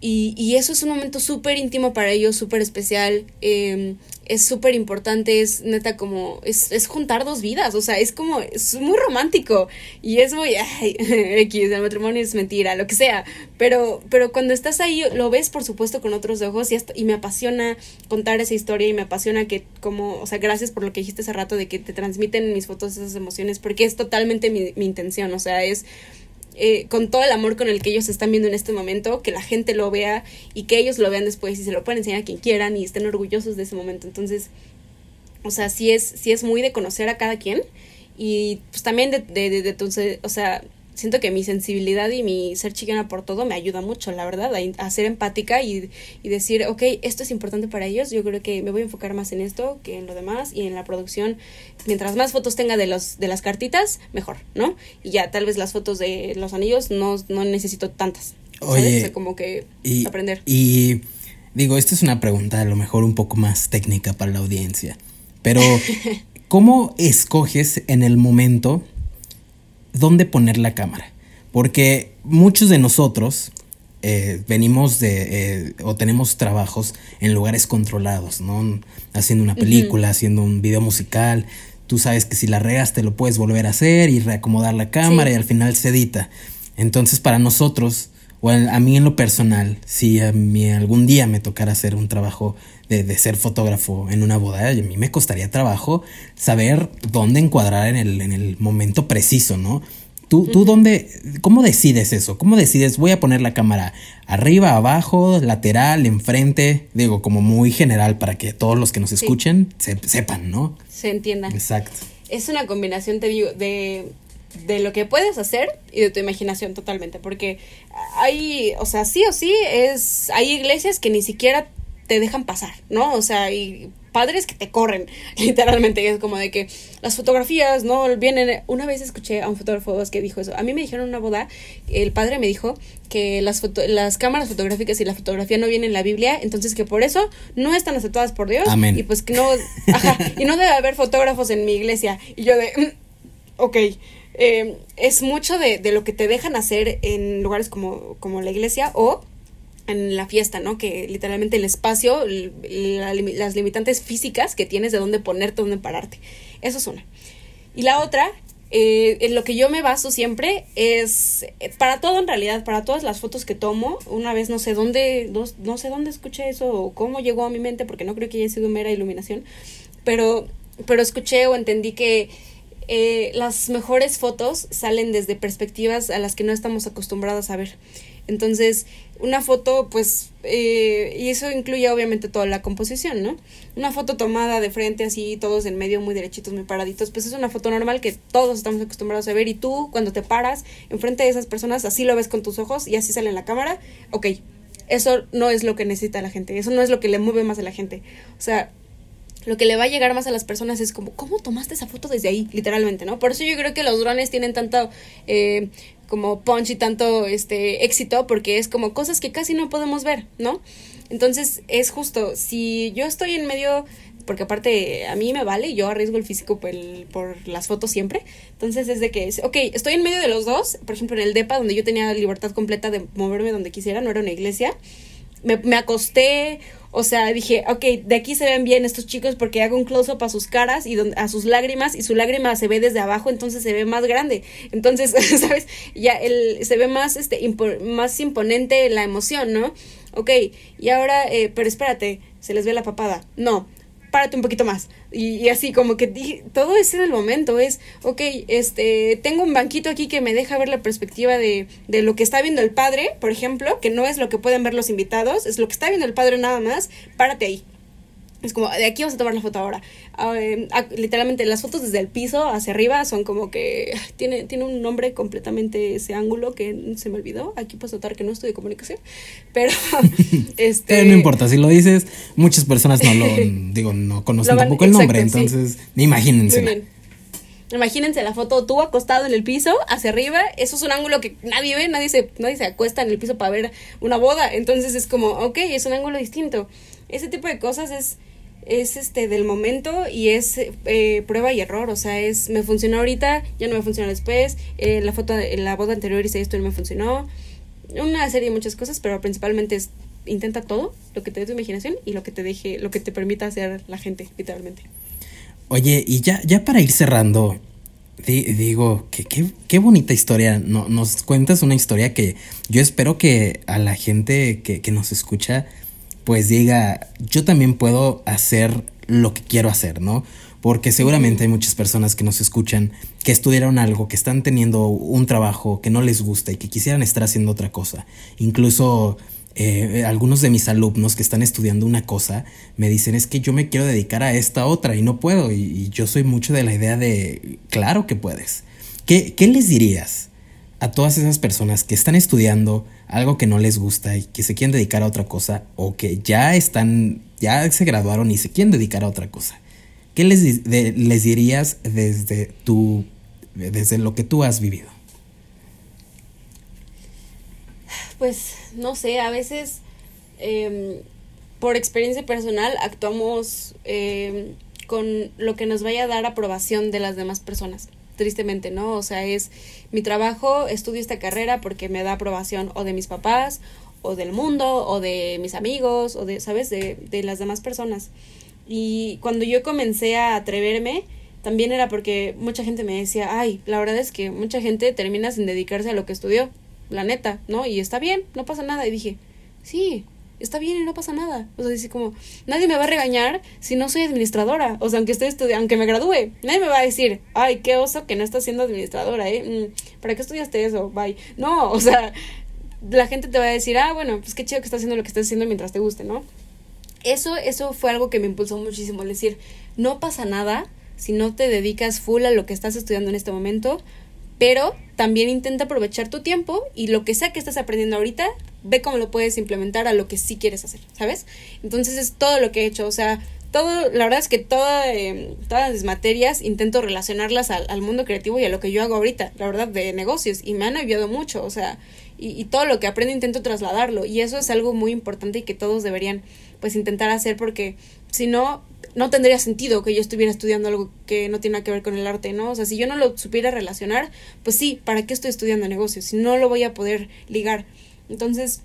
Y, y eso es un momento súper íntimo para ellos, súper especial. Eh, es súper importante, es neta como, es, es juntar dos vidas, o sea, es como, es muy romántico y es muy, ay, X, el matrimonio es mentira, lo que sea, pero, pero cuando estás ahí lo ves por supuesto con otros ojos y, hasta, y me apasiona contar esa historia y me apasiona que como, o sea, gracias por lo que dijiste hace rato de que te transmiten mis fotos esas emociones, porque es totalmente mi, mi intención, o sea, es eh, con todo el amor con el que ellos están viendo en este momento, que la gente lo vea y que ellos lo vean después y se lo pueden enseñar a quien quieran y estén orgullosos de ese momento. Entonces, o sea, sí es, sí es muy de conocer a cada quien y pues también de, de, de, de o sea, siento que mi sensibilidad y mi ser chiquena por todo me ayuda mucho, la verdad, a, a ser empática y, y, decir, ok, esto es importante para ellos, yo creo que me voy a enfocar más en esto que en lo demás y en la producción. Mientras más fotos tenga de, los, de las cartitas, mejor, ¿no? Y ya tal vez las fotos de los anillos no, no necesito tantas. Oye, o sea, como que y, aprender. Y digo, esta es una pregunta a lo mejor un poco más técnica para la audiencia, pero ¿cómo escoges en el momento dónde poner la cámara. Porque muchos de nosotros eh, venimos de eh, o tenemos trabajos en lugares controlados, ¿no? Haciendo una película, uh -huh. haciendo un video musical. Tú sabes que si la regas te lo puedes volver a hacer y reacomodar la cámara sí. y al final se edita. Entonces para nosotros, o a mí en lo personal, si a mí algún día me tocara hacer un trabajo de, de, ser fotógrafo en una boda, a mí me costaría trabajo saber dónde encuadrar en el, en el momento preciso, ¿no? ¿Tú, tú dónde, cómo decides eso? ¿Cómo decides, voy a poner la cámara arriba, abajo, lateral, enfrente? Digo, como muy general para que todos los que nos escuchen sí. se, sepan, ¿no? Se entiendan. Exacto. Es una combinación, te digo, de, de lo que puedes hacer y de tu imaginación totalmente, porque hay, o sea, sí o sí, es, hay iglesias que ni siquiera te dejan pasar, ¿no? O sea, y padres que te corren, literalmente, es como de que las fotografías no vienen. Una vez escuché a un fotógrafo que dijo eso. A mí me dijeron en una boda, el padre me dijo que las, foto las cámaras fotográficas y la fotografía no vienen en la Biblia, entonces que por eso no están aceptadas por Dios. Amén. Y pues que no, ajá, y no debe haber fotógrafos en mi iglesia. Y yo de, mm, ok. Eh, es mucho de, de, lo que te dejan hacer en lugares como, como la iglesia o en la fiesta, ¿no? Que literalmente el espacio, la, las limitantes físicas que tienes de dónde ponerte, dónde pararte. Eso es una. Y la otra, eh, en lo que yo me baso siempre es, para todo en realidad, para todas las fotos que tomo, una vez no sé dónde, no, no sé dónde escuché eso o cómo llegó a mi mente, porque no creo que haya sido mera iluminación, pero, pero escuché o entendí que eh, las mejores fotos salen desde perspectivas a las que no estamos acostumbrados a ver. Entonces, una foto, pues, eh, y eso incluye obviamente toda la composición, ¿no? Una foto tomada de frente, así, todos en medio, muy derechitos, muy paraditos, pues es una foto normal que todos estamos acostumbrados a ver. Y tú, cuando te paras enfrente de esas personas, así lo ves con tus ojos y así sale en la cámara, ok, eso no es lo que necesita la gente, eso no es lo que le mueve más a la gente. O sea, lo que le va a llegar más a las personas es como, ¿cómo tomaste esa foto desde ahí? Literalmente, ¿no? Por eso yo creo que los drones tienen tanto eh, como punch y tanto este éxito, porque es como cosas que casi no podemos ver, ¿no? Entonces es justo, si yo estoy en medio porque aparte a mí me vale, yo arriesgo el físico por, por las fotos siempre. Entonces es de que, ok, estoy en medio de los dos, por ejemplo en el DEPA, donde yo tenía libertad completa de moverme donde quisiera, no era una iglesia. Me, me acosté, o sea, dije, ok, de aquí se ven bien estos chicos porque hago un close-up a sus caras y a sus lágrimas y su lágrima se ve desde abajo, entonces se ve más grande. Entonces, ¿sabes? Ya el, se ve más, este, más imponente la emoción, ¿no? Ok, y ahora, eh, pero espérate, se les ve la papada. No, párate un poquito más. Y, así como que dije, todo es en el momento, es, ok, este, tengo un banquito aquí que me deja ver la perspectiva de, de lo que está viendo el padre, por ejemplo, que no es lo que pueden ver los invitados, es lo que está viendo el padre nada más, párate ahí. Es como, de aquí vamos a tomar la foto ahora. Ah, em, ah, literalmente, las fotos desde el piso hacia arriba son como que. Tiene, tiene un nombre completamente ese ángulo que se me olvidó. Aquí puedo notar que no de comunicación. Pero. este, no importa, si lo dices, muchas personas no lo. digo, no conocen tampoco el nombre, entonces, ni imagínense. Imagínense la foto tú acostado en el piso, hacia arriba. Eso es un ángulo que nadie ve, nadie se, nadie se acuesta en el piso para ver una boda. Entonces es como, ok, es un ángulo distinto. Ese tipo de cosas es es este del momento y es eh, prueba y error, o sea, es me funcionó ahorita, ya no me funciona después, eh, la foto la boda anterior hice esto y no me funcionó, una serie de muchas cosas, pero principalmente intenta todo, lo que te dé tu imaginación y lo que te deje, lo que te permita hacer la gente, literalmente. Oye, y ya, ya para ir cerrando, digo, que qué, bonita historia. No, nos cuentas una historia que yo espero que a la gente que, que nos escucha pues diga, yo también puedo hacer lo que quiero hacer, ¿no? Porque seguramente hay muchas personas que nos escuchan que estudiaron algo, que están teniendo un trabajo que no les gusta y que quisieran estar haciendo otra cosa. Incluso eh, algunos de mis alumnos que están estudiando una cosa me dicen es que yo me quiero dedicar a esta otra y no puedo. Y, yo soy mucho de la idea de, claro que puedes. ¿Qué, ¿Qué les dirías a todas esas personas que están estudiando algo que no les gusta y que se quieren dedicar a otra cosa o que ya están, ya se graduaron y se quieren dedicar a otra cosa. ¿Qué les, les dirías desde tu, desde lo que tú has vivido? Pues no sé, a veces em, por experiencia personal actuamos em, con lo que nos vaya a dar aprobación de las demás personas tristemente, ¿no? O sea, es mi trabajo, estudio esta carrera porque me da aprobación o de mis papás, o del mundo, o de mis amigos, o de, ¿sabes?, de, de las demás personas. Y cuando yo comencé a atreverme, también era porque mucha gente me decía, ay, la verdad es que mucha gente termina sin dedicarse a lo que estudió, la neta, ¿no? Y está bien, no pasa nada. Y dije, sí, está bien y no pasa nada. O sea, dice como, nadie me va a regañar si no soy administradora. O sea, aunque estoy estudiando, aunque me gradúe, nadie me va a decir, ay, qué oso que no estás siendo administradora, ¿eh? Mm, ¿Para qué estudiaste eso? Bye. No, o sea, la gente te va a decir, ah, bueno, pues qué chido que estás haciendo lo que estás haciendo mientras te guste, ¿no? Eso, eso fue algo que me impulsó muchísimo, es decir, no pasa nada si no te dedicas full a lo que estás estudiando en este momento, pero también intenta aprovechar tu tiempo y lo que sea que estés aprendiendo ahorita, ve cómo lo puedes implementar a lo que sí quieres hacer, ¿sabes? Entonces es todo lo que he hecho, o sea, todo, la verdad es que toda, eh, todas las materias intento relacionarlas al, mundo creativo y a lo que yo hago ahorita, la verdad, de negocios, y me han ayudado mucho, o sea, y, y todo lo que aprendo intento trasladarlo, y eso es algo muy importante y que todos deberían, pues, intentar hacer, porque si no, no tendría sentido que yo estuviera estudiando algo que no tiene nada que ver con el arte, ¿no? O sea, si yo no lo supiera relacionar, pues sí, ¿para qué estoy estudiando negocios? Si no lo voy a poder ligar. Entonces,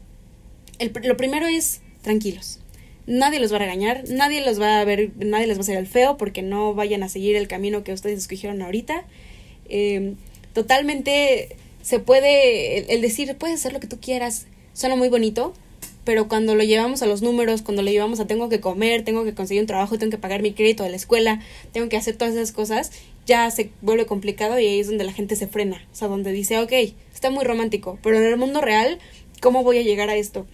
el, lo primero es tranquilos. Nadie los va a regañar, nadie los va a ver, nadie les va a hacer el feo porque no vayan a seguir el camino que ustedes escogieron ahorita. Em, totalmente se puede, el, el decir, puedes hacer lo que tú quieras, suena muy bonito, pero cuando lo llevamos a los números, cuando lo llevamos a tengo que comer, tengo que conseguir un trabajo, tengo que pagar mi crédito de la escuela, tengo que hacer todas esas cosas, ya se vuelve complicado y ahí es donde la gente se frena, o sea, donde dice, ok, está muy romántico, pero en el mundo real, ¿cómo voy a llegar a esto?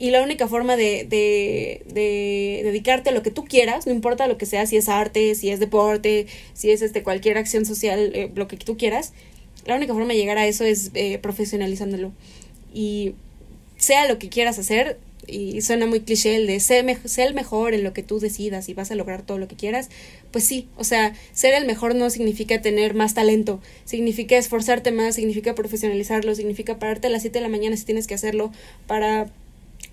Y la única forma de, de, de dedicarte a lo que tú quieras, no importa lo que sea, si es arte, si es deporte, si es este cualquier acción social, eh, lo que tú quieras, la única forma de llegar a eso es eh, profesionalizándolo. Y sea lo que quieras hacer, y suena muy cliché el de ser, el mejor en lo que tú decidas y vas a lograr todo lo que quieras, pues sí, o sea, ser el mejor no significa tener más talento, significa esforzarte más, significa profesionalizarlo, significa pararte a las 7 de la mañana si tienes que hacerlo para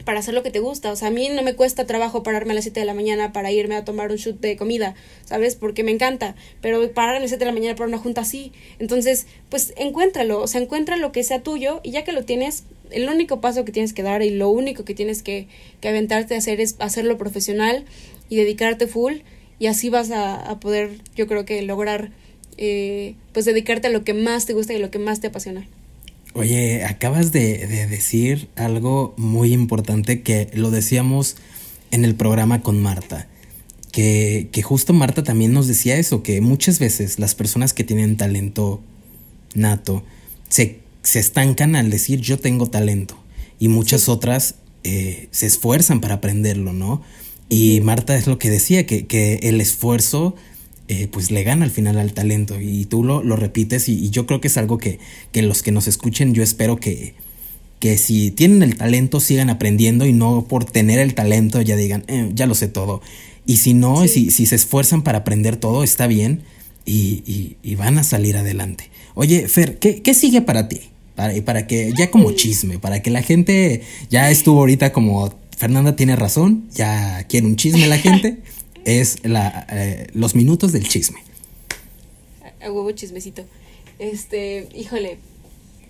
para hacer lo que te gusta. O sea, a mí no me cuesta trabajo pararme a las 7 de la mañana para irme a tomar un shoot de comida, ¿sabes? Porque me encanta. Pero pararme a las 7 de la mañana para una junta así. Entonces, pues encuéntralo. O sea, encuentra lo que sea tuyo y ya que lo tienes, el único paso que tienes que dar y lo único que tienes que, que aventarte a hacer es hacerlo profesional y dedicarte full. Y así vas a, poder, yo creo que lograr, eh, pues dedicarte a lo que más te gusta y lo que más te apasiona. Oye, acabas de, decir algo muy importante que lo decíamos en el programa con Marta. Que, que, justo Marta también nos decía eso, que muchas veces las personas que tienen talento nato se, se estancan al decir yo tengo talento y muchas otras eh, se esfuerzan para aprenderlo, ¿no? Y Marta es lo que decía, que, que el esfuerzo eh, pues le gana al final al talento y tú lo, lo repites y, yo creo que es algo que, que, los que nos escuchen yo espero que, que si tienen el talento sigan aprendiendo y no por tener el talento ya digan, eh, ya lo sé todo. Y si no, si, si se esfuerzan para aprender todo, está bien y, y, van a salir adelante. Oye, Fer, ¿qué, qué sigue para ti? Para, para que, ya como chisme, para que la gente ya estuvo ahorita como Fernanda tiene razón, ya quiere un chisme la gente. es la, eh, los minutos del chisme. A huevo chismecito. Este, híjole,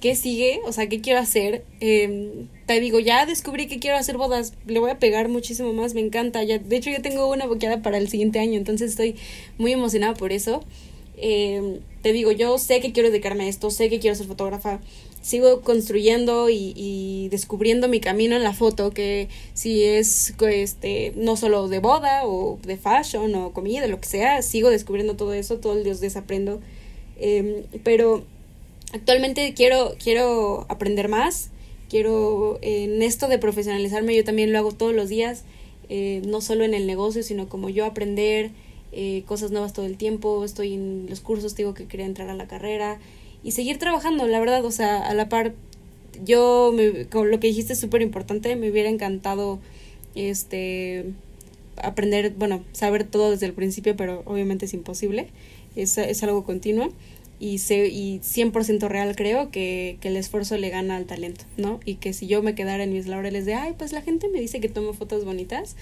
¿qué sigue? O sea, ¿qué quiero hacer? Em, te digo, ya descubrí que quiero hacer bodas. Le voy a pegar muchísimo más, me encanta. Ya, de hecho, yo tengo una boqueada para el siguiente año, entonces estoy muy emocionada por eso. Em, te digo, yo sé que quiero dedicarme a esto, sé que quiero ser fotógrafa sigo construyendo y, descubriendo mi camino en la foto, que si es este, no solo de boda o de fashion o comida, lo que sea, sigo descubriendo todo eso, todo el día desaprendo. Em, pero actualmente quiero, quiero aprender más, quiero en esto de profesionalizarme, yo también lo hago todos los días, eh, no solo en el negocio, sino como yo aprender eh, cosas nuevas todo el tiempo, estoy en los cursos, digo que quería entrar a la carrera y seguir trabajando, la verdad, o sea, a la par, yo, me, con lo que dijiste es súper importante, me hubiera encantado, este, aprender, bueno, saber todo desde el principio, pero obviamente es imposible, es, es algo continuo y, sé, y 100% real creo que, que, el esfuerzo le gana al talento, ¿no? Y que si yo me quedara en mis laureles de, ay, pues la gente me dice que tomo fotos bonitas,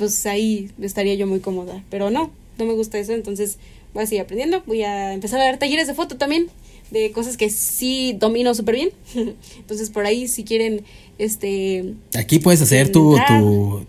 pues ahí estaría yo muy cómoda, pero no, no me gusta eso, entonces voy a seguir aprendiendo, voy a empezar a dar talleres de foto también, de cosas que sí domino súper bien. Entonces, por ahí, si quieren, este... Aquí puedes hacer tu,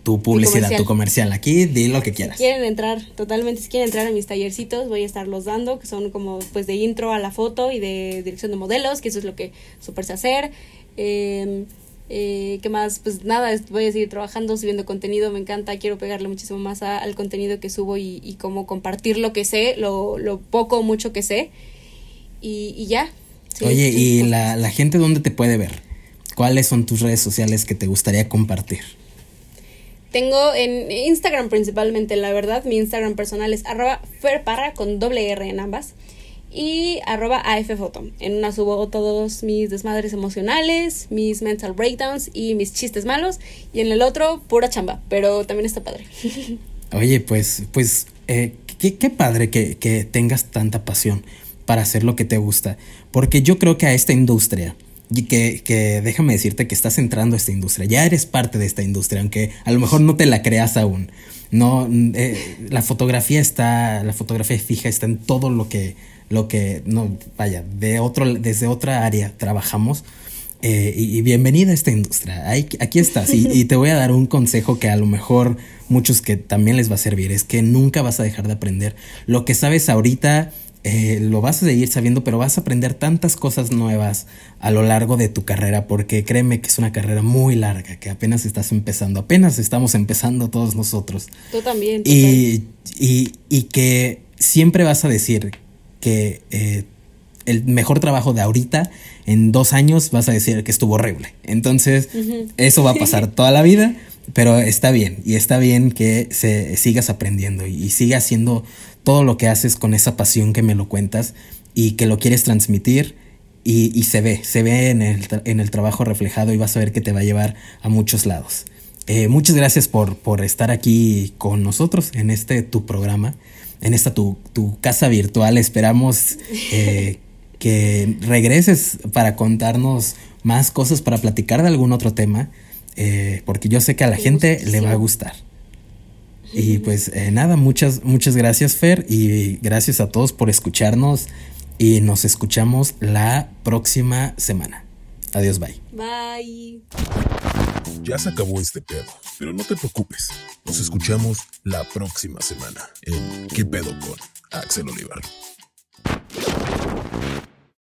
tu, publicidad, tu comercial. Aquí di lo que quieras. Si quieren entrar, totalmente, si quieren entrar a mis tallercitos, voy a estarlos dando, que son como, pues, de intro a la foto y de dirección de modelos, que eso es lo que súper sé hacer. Eh, eh, ¿Qué más? Pues nada, voy a seguir trabajando, subiendo contenido, me encanta, quiero pegarle muchísimo más al contenido que subo y, y como compartir lo que sé, lo, lo poco o mucho que sé y, ya. Oye, ¿y la, la gente dónde te puede ver? ¿Cuáles son tus redes sociales que te gustaría compartir? Tengo en Instagram principalmente, la verdad. Mi Instagram personal es arroba ferparra con doble R en ambas. Y arroba affoto. En una subo todos mis desmadres emocionales, mis mental breakdowns y mis chistes malos. Y en el otro, pura chamba. Pero también está padre. Oye, pues, pues, eh, qué, qué, padre que, que tengas tanta pasión para hacer lo que te gusta. Porque yo creo que a esta industria, y que, que, déjame decirte que estás entrando a esta industria, ya eres parte de esta industria, aunque a lo mejor no te la creas aún. No, eh, la fotografía está, la fotografía fija está en todo lo que, lo que, no, vaya, de otro, desde otra área trabajamos. Eh, y, bienvenida a esta industria. aquí estás. Y, y, te voy a dar un consejo que a lo mejor muchos que también les va a servir. Es que nunca vas a dejar de aprender. Lo que sabes ahorita, eh, lo vas a seguir sabiendo, pero vas a aprender tantas cosas nuevas a lo largo de tu carrera, porque créeme que es una carrera muy larga, que apenas estás empezando, apenas estamos empezando todos nosotros. Tú también. Y, y, y, que siempre vas a decir que eh, el mejor trabajo de ahorita, en dos años vas a decir que estuvo horrible. Entonces, eso va a pasar toda la vida, pero está bien, y está bien que se, sigas aprendiendo y, y sigas haciendo todo lo que haces con esa pasión que me lo cuentas y que lo quieres transmitir y, se ve, se ve en el, en el trabajo reflejado y vas a ver que te va a llevar a muchos lados. eh, muchas gracias por, por estar aquí con nosotros en este tu programa, en esta tu, tu casa virtual. Esperamos eh, que regreses para contarnos más cosas, para platicar de algún otro tema, eh, porque yo sé que a la gente le va a gustar. Y pues nada, muchas, muchas gracias Fer y gracias a todos por escucharnos y nos escuchamos la próxima semana. Adiós, bye. Bye. Ya se acabó este pedo, pero no te preocupes. Nos escuchamos la próxima semana en ¿Qué pedo con Axel Olivar?